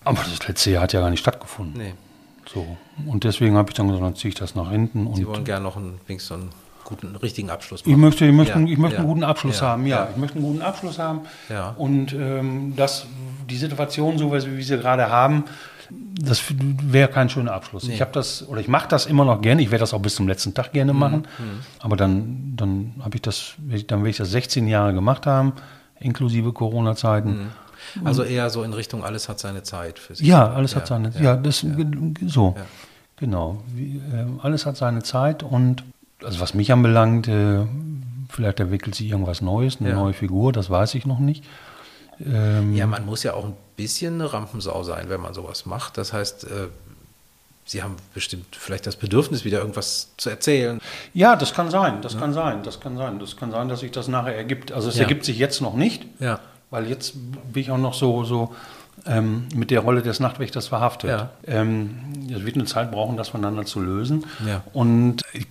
Aber das letzte Jahr hat ja gar nicht stattgefunden. Nee. So. Und deswegen habe ich dann gesagt, dann ziehe ich das nach hinten. Sie wollen gerne noch einen, wenigstens einen guten, richtigen Abschluss ich machen. möchte, ich möchte, Ja, ich möchte ja, einen guten Abschluss ja, haben, ja. Ich möchte einen guten Abschluss haben. Ja. Und ähm, das, die Situation, so wie wir sie gerade haben, das wäre kein schöner Abschluss. Nee. Ich habe das, oder ich mache das immer noch gerne, ich werde das auch bis zum letzten Tag Mhm, gerne machen. Aber dann, dann habe ich das, dann werde ich das 16 Jahre gemacht haben, inklusive Corona-Zeiten. Also eher so in Richtung, alles hat seine Zeit für Sie. Ja, alles hat Ja, seine, ja, ja, das so. Ja. Genau. Wie, äh, alles hat seine Zeit und also was mich anbelangt, äh, vielleicht entwickelt sich irgendwas Neues, eine Ja. neue Figur, das weiß ich noch nicht. Ähm, Ja, man muss ja auch ein bisschen eine Rampensau sein, wenn man sowas macht. Das heißt, äh, Sie haben bestimmt vielleicht das Bedürfnis, wieder irgendwas zu erzählen. Ja, das kann sein, das kann sein, das kann sein. Das kann sein, dass sich das nachher ergibt. Also es Ja. ergibt sich jetzt noch nicht, Ja. Weil jetzt bin ich auch noch so, so ähm, mit der Rolle des Nachtwächters verhaftet. Ja. Ähm, es wird eine Zeit brauchen, das voneinander zu lösen. Ja. Und ich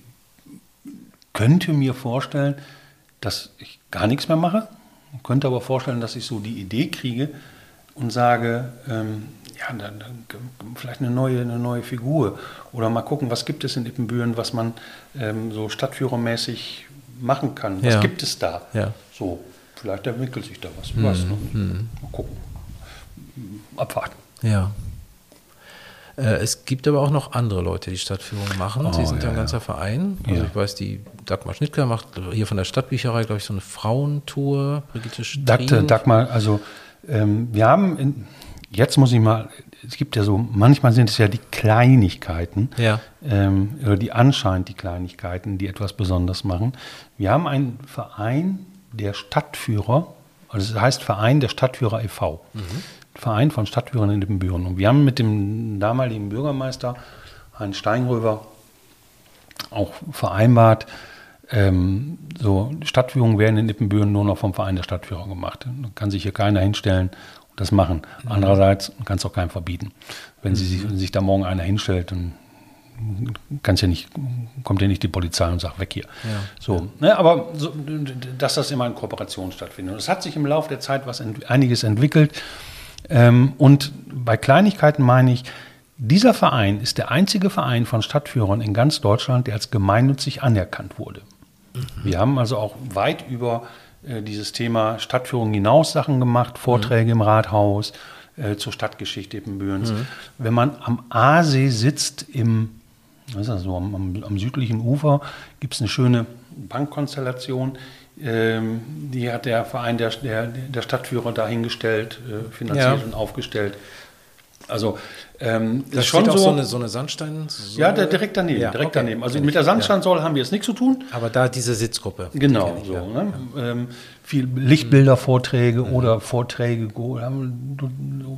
könnte mir vorstellen, dass ich gar nichts mehr mache. Ich könnte aber vorstellen, dass ich so die Idee kriege und sage, ähm, ja, dann, dann vielleicht eine neue, eine neue Figur. Oder mal gucken, was gibt es in Ippenbüren, was man ähm, so stadtführermäßig machen kann. Was Ja. gibt es da? Ja. So, vielleicht entwickelt sich da was. was ne? Mal gucken. Abwarten. Ja. Äh, Es gibt aber auch noch andere Leute, die Stadtführungen machen. Sie Oh, sind ja ein ganzer ja. Verein. Also Ja. ich weiß, die Dagmar Schnittker macht hier von der Stadtbücherei, glaube ich, so eine Frauentour. Brigitte Dagte. Dagmar, also ähm, wir haben, in, jetzt muss ich mal, es gibt ja so, manchmal sind es ja die Kleinigkeiten, ähm, oder die anscheinend die Kleinigkeiten, die etwas besonders machen. Wir haben einen Verein der Stadtführer, also es heißt Verein der Stadtführer e.V., Verein von Stadtführern in Ibbenbüren. Und wir haben mit dem damaligen Bürgermeister, Heinz Steingröber, auch vereinbart, ähm, so Stadtführungen werden in Ippenbüren nur noch vom Verein der Stadtführer gemacht. Da kann sich hier keiner hinstellen und das machen. Andererseits kann es auch keinem verbieten. Wenn, sie sich, wenn sich da morgen einer hinstellt, dann kann's ja nicht, kommt ja nicht die Polizei und sagt, weg hier. So, ne, aber so, dass das immer in Kooperation stattfindet. Und es hat sich im Laufe der Zeit was ent einiges entwickelt. Ähm, und bei Kleinigkeiten meine ich, dieser Verein ist der einzige Verein von Stadtführern in ganz Deutschland, der als gemeinnützig anerkannt wurde. Wir haben also auch weit über äh, dieses Thema Stadtführung hinaus Sachen gemacht, Vorträge im Rathaus äh, zur Stadtgeschichte Ippenbürens. Wenn man am Aasee sitzt, im, was ist das so, am, am, am südlichen Ufer, gibt es eine schöne Bankkonstellation. Ähm, die hat der Verein der, der, der Stadtführer dahingestellt, äh, finanziert Ja. und aufgestellt. Also ähm, Das ist schon so, so eine, so eine Sandstein. ja, der, direkt daneben, Ja, direkt okay. daneben. Also mit der Sandsteinsäule haben wir jetzt nichts zu tun. Aber da diese Sitzgruppe. Genau, ich, so. ja. Ne? Ähm, viel Lichtbildervorträge oder Vorträge,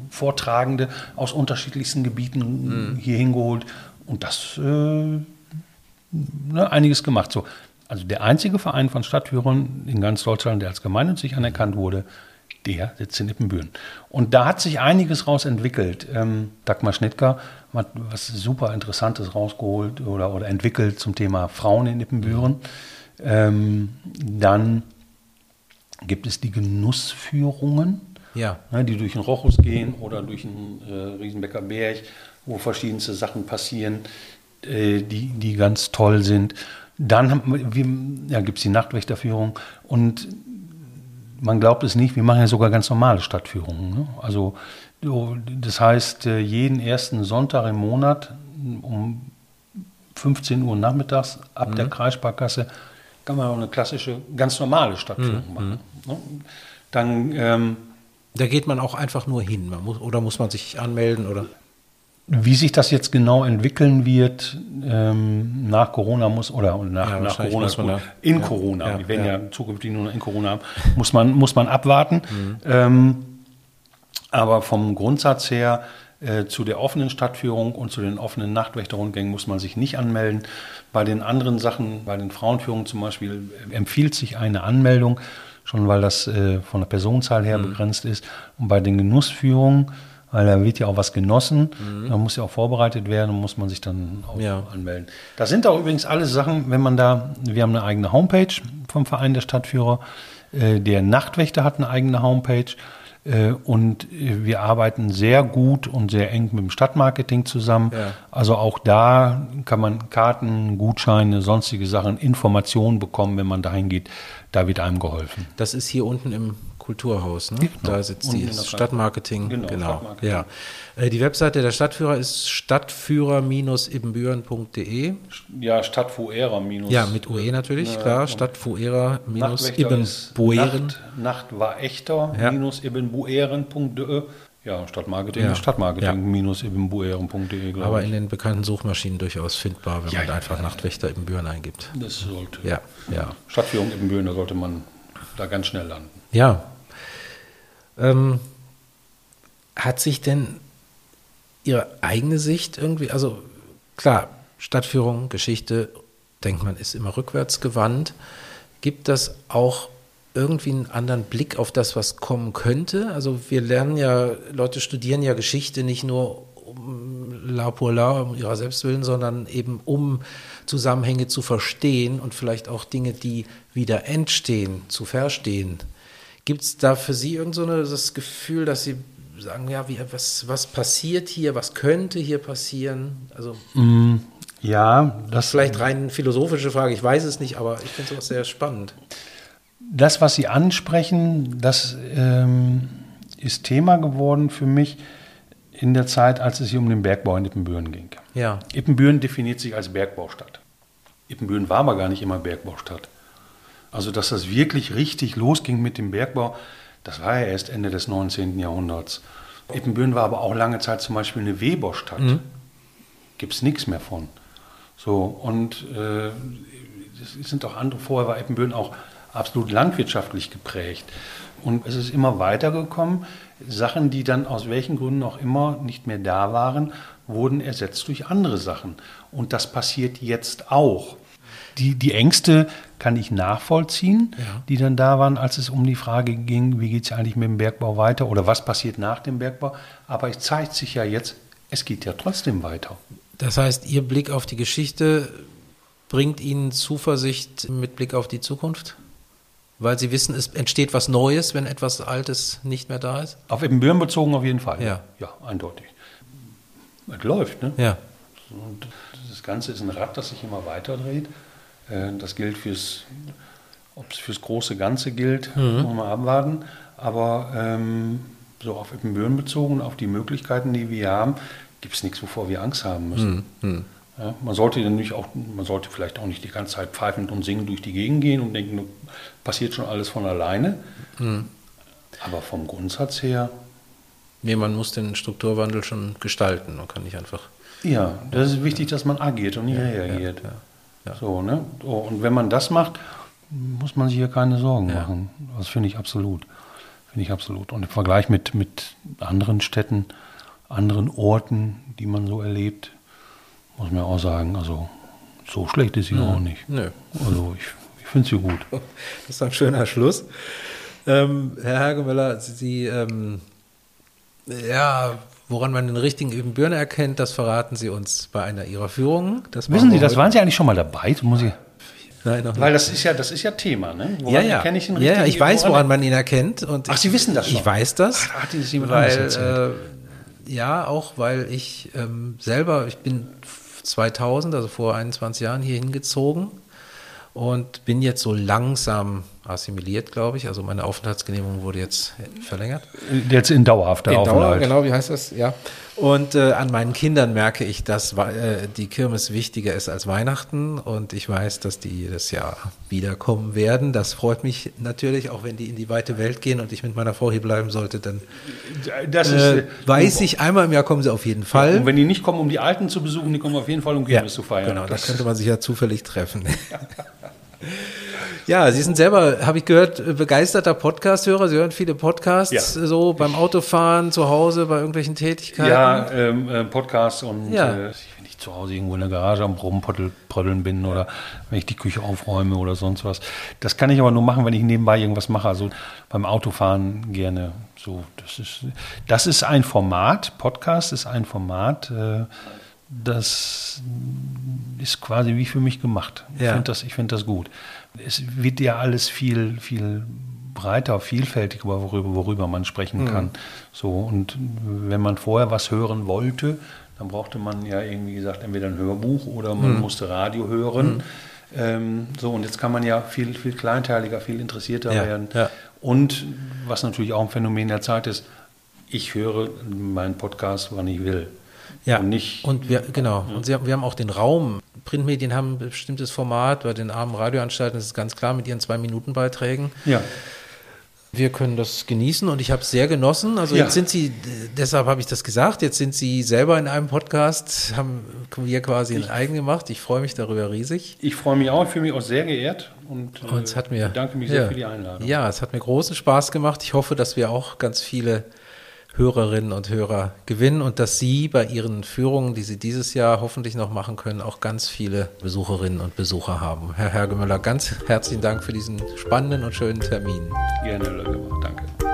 Vortragende aus unterschiedlichsten Gebieten hier hingeholt und das äh, ne, einiges gemacht. So. Also der einzige Verein von Stadtführern in ganz Deutschland, der als gemeinnützig anerkannt wurde, der sitzt in Ippenbüren. Und da hat sich einiges raus entwickelt. Ähm, Dagmar Schnittger hat was super Interessantes rausgeholt oder, oder entwickelt zum Thema Frauen in Ippenbüren. Ähm, dann gibt es die Genussführungen, Ja. ne, die durch den Rochus gehen oder durch den äh, Riesenbecker Berg, wo verschiedenste Sachen passieren, äh, die, die ganz toll sind. Dann haben wir, ja, gibt es die Nachtwächterführung und man glaubt es nicht, wir machen ja sogar ganz normale Stadtführungen. Ne? Also so, das heißt, äh, jeden ersten Sonntag im Monat um 15 Uhr nachmittags ab der Kreissparkasse kann man auch eine klassische, ganz normale Stadtführung machen. Ne? Dann ähm, Da geht man auch einfach nur hin. Muss, oder muss man sich anmelden? Oder? Wie sich das jetzt genau entwickeln wird ähm, nach Corona muss oder nach, Ja, nach Corona, muss man gut, da- in ja, Corona, ja, wir werden ja. zukünftig nur in Corona haben, muss man, muss man abwarten. Mhm. Ähm, aber vom Grundsatz her äh, zu der offenen Stadtführung und zu den offenen Nachtwächterrundgängen muss man sich nicht anmelden. Bei den anderen Sachen, bei den Frauenführungen zum Beispiel, empfiehlt sich eine Anmeldung, schon weil das äh, von der Personenzahl her Mhm. begrenzt ist. Und bei den Genussführungen, weil da wird ja auch was genossen, da muss ja auch vorbereitet werden und muss man sich dann auch Mhm. Ja. anmelden. Das sind auch übrigens alles Sachen, wenn man da, wir haben eine eigene Homepage vom Verein der Stadtführer, äh, der Nachtwächter hat eine eigene Homepage und äh, wir arbeiten sehr gut und sehr eng mit dem Stadtmarketing zusammen. Ja. Also auch da kann man Karten, Gutscheine, sonstige Sachen, Informationen bekommen, wenn man dahin geht. Da wird einem geholfen. Das ist hier unten im Kulturhaus. Ne? Genau. Da sitzt die Stadtmarketing. Genau, genau. Stadtmarketing. Ja. Äh, Die Webseite der Stadtführer ist stadtführer-ibbenbüren.de. Ja, Stadtfuera. Ja, mit UE natürlich, klar. Stadtführer-ibbenbueren. Nacht, Nacht war echter Ja. Minus ibbenbueren.de. Ja, Stadtmarketing Ja. ist Stadtmarketing minus ibbenbueren.de, glaube Aber ich. in den bekannten Suchmaschinen durchaus findbar, wenn Ja, man ja, einfach Nachtwächter Ibbenbüren eingibt. Das sollte. Ja, ja. Stadtführung Ibbenbüren, da sollte man da ganz schnell landen. Ja. Ähm, hat sich denn Ihre eigene Sicht irgendwie, also klar, Stadtführung, Geschichte, denkt man, ist immer rückwärts gewandt. Gibt das auch irgendwie einen anderen Blick auf das, was kommen könnte? Also wir lernen ja, Leute studieren ja Geschichte nicht nur um la pour la, um ihrer selbst willen, sondern eben um Zusammenhänge zu verstehen und vielleicht auch Dinge, die wieder entstehen, zu verstehen. Gibt es da für Sie irgend so eine, das Gefühl, dass Sie sagen, ja, wie, was, was passiert hier, was könnte hier passieren? Also Ja, das, vielleicht rein philosophische Frage, ich weiß es nicht, aber ich finde sowas sehr spannend. Das, was Sie ansprechen, das ähm, ist Thema geworden für mich in der Zeit, als es hier um den Bergbau in Ippenbüren ging. Ja, Ippenbüren definiert sich als Bergbaustadt. Ippenbüren war aber gar nicht immer Bergbaustadt. Also, dass das wirklich richtig losging mit dem Bergbau, das war ja erst Ende des 19. Jahrhunderts. Ippenbüren war aber auch lange Zeit zum Beispiel eine Weberstadt. Gibt es nichts mehr von. So, und äh, es sind auch andere, vorher war Ippenbüren auch absolut landwirtschaftlich geprägt. Und es ist immer weitergekommen. Sachen, die dann aus welchen Gründen auch immer nicht mehr da waren, wurden ersetzt durch andere Sachen. Und das passiert jetzt auch. Die, die Ängste kann ich nachvollziehen, Ja. die dann da waren, als es um die Frage ging, wie geht es eigentlich mit dem Bergbau weiter oder was passiert nach dem Bergbau. Aber es zeigt sich ja jetzt, es geht ja trotzdem weiter. das heißt, Ihr Blick auf die Geschichte bringt Ihnen Zuversicht mit Blick auf die Zukunft? Weil Sie wissen, es entsteht was Neues, wenn etwas Altes nicht mehr da ist? Auf Ibbenbüren bezogen auf jeden Fall. Ja. ja, eindeutig. Es läuft, ne? Ja, Und das Ganze ist ein Rad, das sich immer weiter dreht. Äh, Das gilt fürs, ob es fürs große Ganze gilt, muss man abwarten. Aber ähm, so auf Ippenbüren bezogen, auf die Möglichkeiten, die wir haben, gibt es nichts, wovor wir Angst haben müssen. Ja, man sollte dann nicht auch, man sollte vielleicht auch nicht die ganze Zeit pfeifend und singend durch die Gegend gehen und denken, passiert schon alles von alleine. Aber vom Grundsatz her Nee, man muss den Strukturwandel schon gestalten. Man kann nicht einfach. Ja, das ist wichtig, dass man agiert und nicht reagiert. Ja, ja. So, ne? Oh, und wenn man das macht, muss man sich hier keine Sorgen machen. Das finde ich absolut. Finde ich absolut. Und im Vergleich mit, mit anderen Städten, anderen Orten, die man so erlebt, muss man auch sagen, also so schlecht ist sie auch nicht. Nö. Also ich, ich finde sie gut. <laughs> Das ist ein schöner Schluss. Ähm, Herr Hagemöller, Sie, ähm, ja, woran man den richtigen Ebenbürner erkennt, das verraten Sie uns bei einer Ihrer Führungen. Das Wissen Sie, das heute. waren Sie eigentlich schon mal dabei? Muss ich, Nein, noch weil das ist ja, das ist ja Thema, ne? Woran Ja, ja. erkenne ich den ja, ja, richtigen ich weiß, woran man ihn erkennt. Und Ach, ich, Sie wissen das Ich schon? weiß das. Ach, hat Ihnen das jemand anderes weil, äh, ja, auch weil ich ähm, selber, ich bin 2000, also vor 21 Jahren hier hingezogen und bin jetzt so langsam assimiliert, glaube ich. Also meine Aufenthaltsgenehmigung wurde jetzt verlängert. Jetzt in dauerhafter In Dauer, Aufenthalt. genau, wie heißt das? Ja. Und äh, an meinen Kindern merke ich, dass äh, die Kirmes wichtiger ist als Weihnachten und ich weiß, dass die jedes Jahr wiederkommen werden. Das freut mich natürlich, auch wenn die in die weite Welt gehen und ich mit meiner Frau hier bleiben sollte, dann Das ist, äh, weiß ich, einmal im Jahr kommen sie auf jeden Fall. Und wenn die nicht kommen, um die Alten zu besuchen, die kommen auf jeden Fall, um Kirmes zu feiern. Genau, da Das- könnte man sich ja zufällig treffen. Ja, Sie sind selber, habe ich gehört, begeisterter Podcast-Hörer. Sie hören viele Podcasts, Ja. so beim Autofahren, zu Hause, bei irgendwelchen Tätigkeiten. Ja, ähm, äh, Podcasts und Ja. äh, wenn ich zu Hause irgendwo in der Garage am Rumprödeln bin oder wenn ich die Küche aufräume oder sonst was. Das kann ich aber nur machen, wenn ich nebenbei irgendwas mache. Also beim Autofahren gerne. So, das ist, das ist ein Format. Podcast ist ein Format. Äh, das ist quasi wie für mich gemacht. Ich Ja. finde das, ich find das gut. Es wird ja alles viel, viel breiter, vielfältiger, worüber, worüber man sprechen kann. So, und wenn man vorher was hören wollte, dann brauchte man ja irgendwie gesagt, entweder ein Hörbuch oder man musste Radio hören. Ähm, so, und jetzt kann man ja viel, viel kleinteiliger, viel interessierter Ja, werden. ja. Und was natürlich auch ein Phänomen der Zeit ist, ich höre meinen Podcast, wann ich will. Ja, Und nicht. und wir, genau. Und sie, haben- wir haben auch den Raum. Printmedien haben ein bestimmtes Format. Bei den armen Radioanstalten ist es ganz klar mit ihren Zwei-Minuten-Beiträgen. ja. Wir können das genießen und ich habe es sehr genossen. Also Ja. jetzt sind Sie, deshalb habe ich das gesagt, jetzt sind Sie selber in einem Podcast, haben wir quasi einen eigen gemacht. Ich freue mich darüber riesig. Ich freue mich auch, ich fühle mich auch sehr geehrt und, äh, Und es hat mir, bedanke mich sehr ja, für die Einladung. Ja, es hat mir großen Spaß gemacht. Ich hoffe, dass wir auch ganz viele Hörerinnen und Hörer gewinnen und dass Sie bei Ihren Führungen, die Sie dieses Jahr hoffentlich noch machen können, auch ganz viele Besucherinnen und Besucher haben. Herr Hergemüller, ganz herzlichen Dank für diesen spannenden und schönen Termin. Gerne, Löwe. Danke.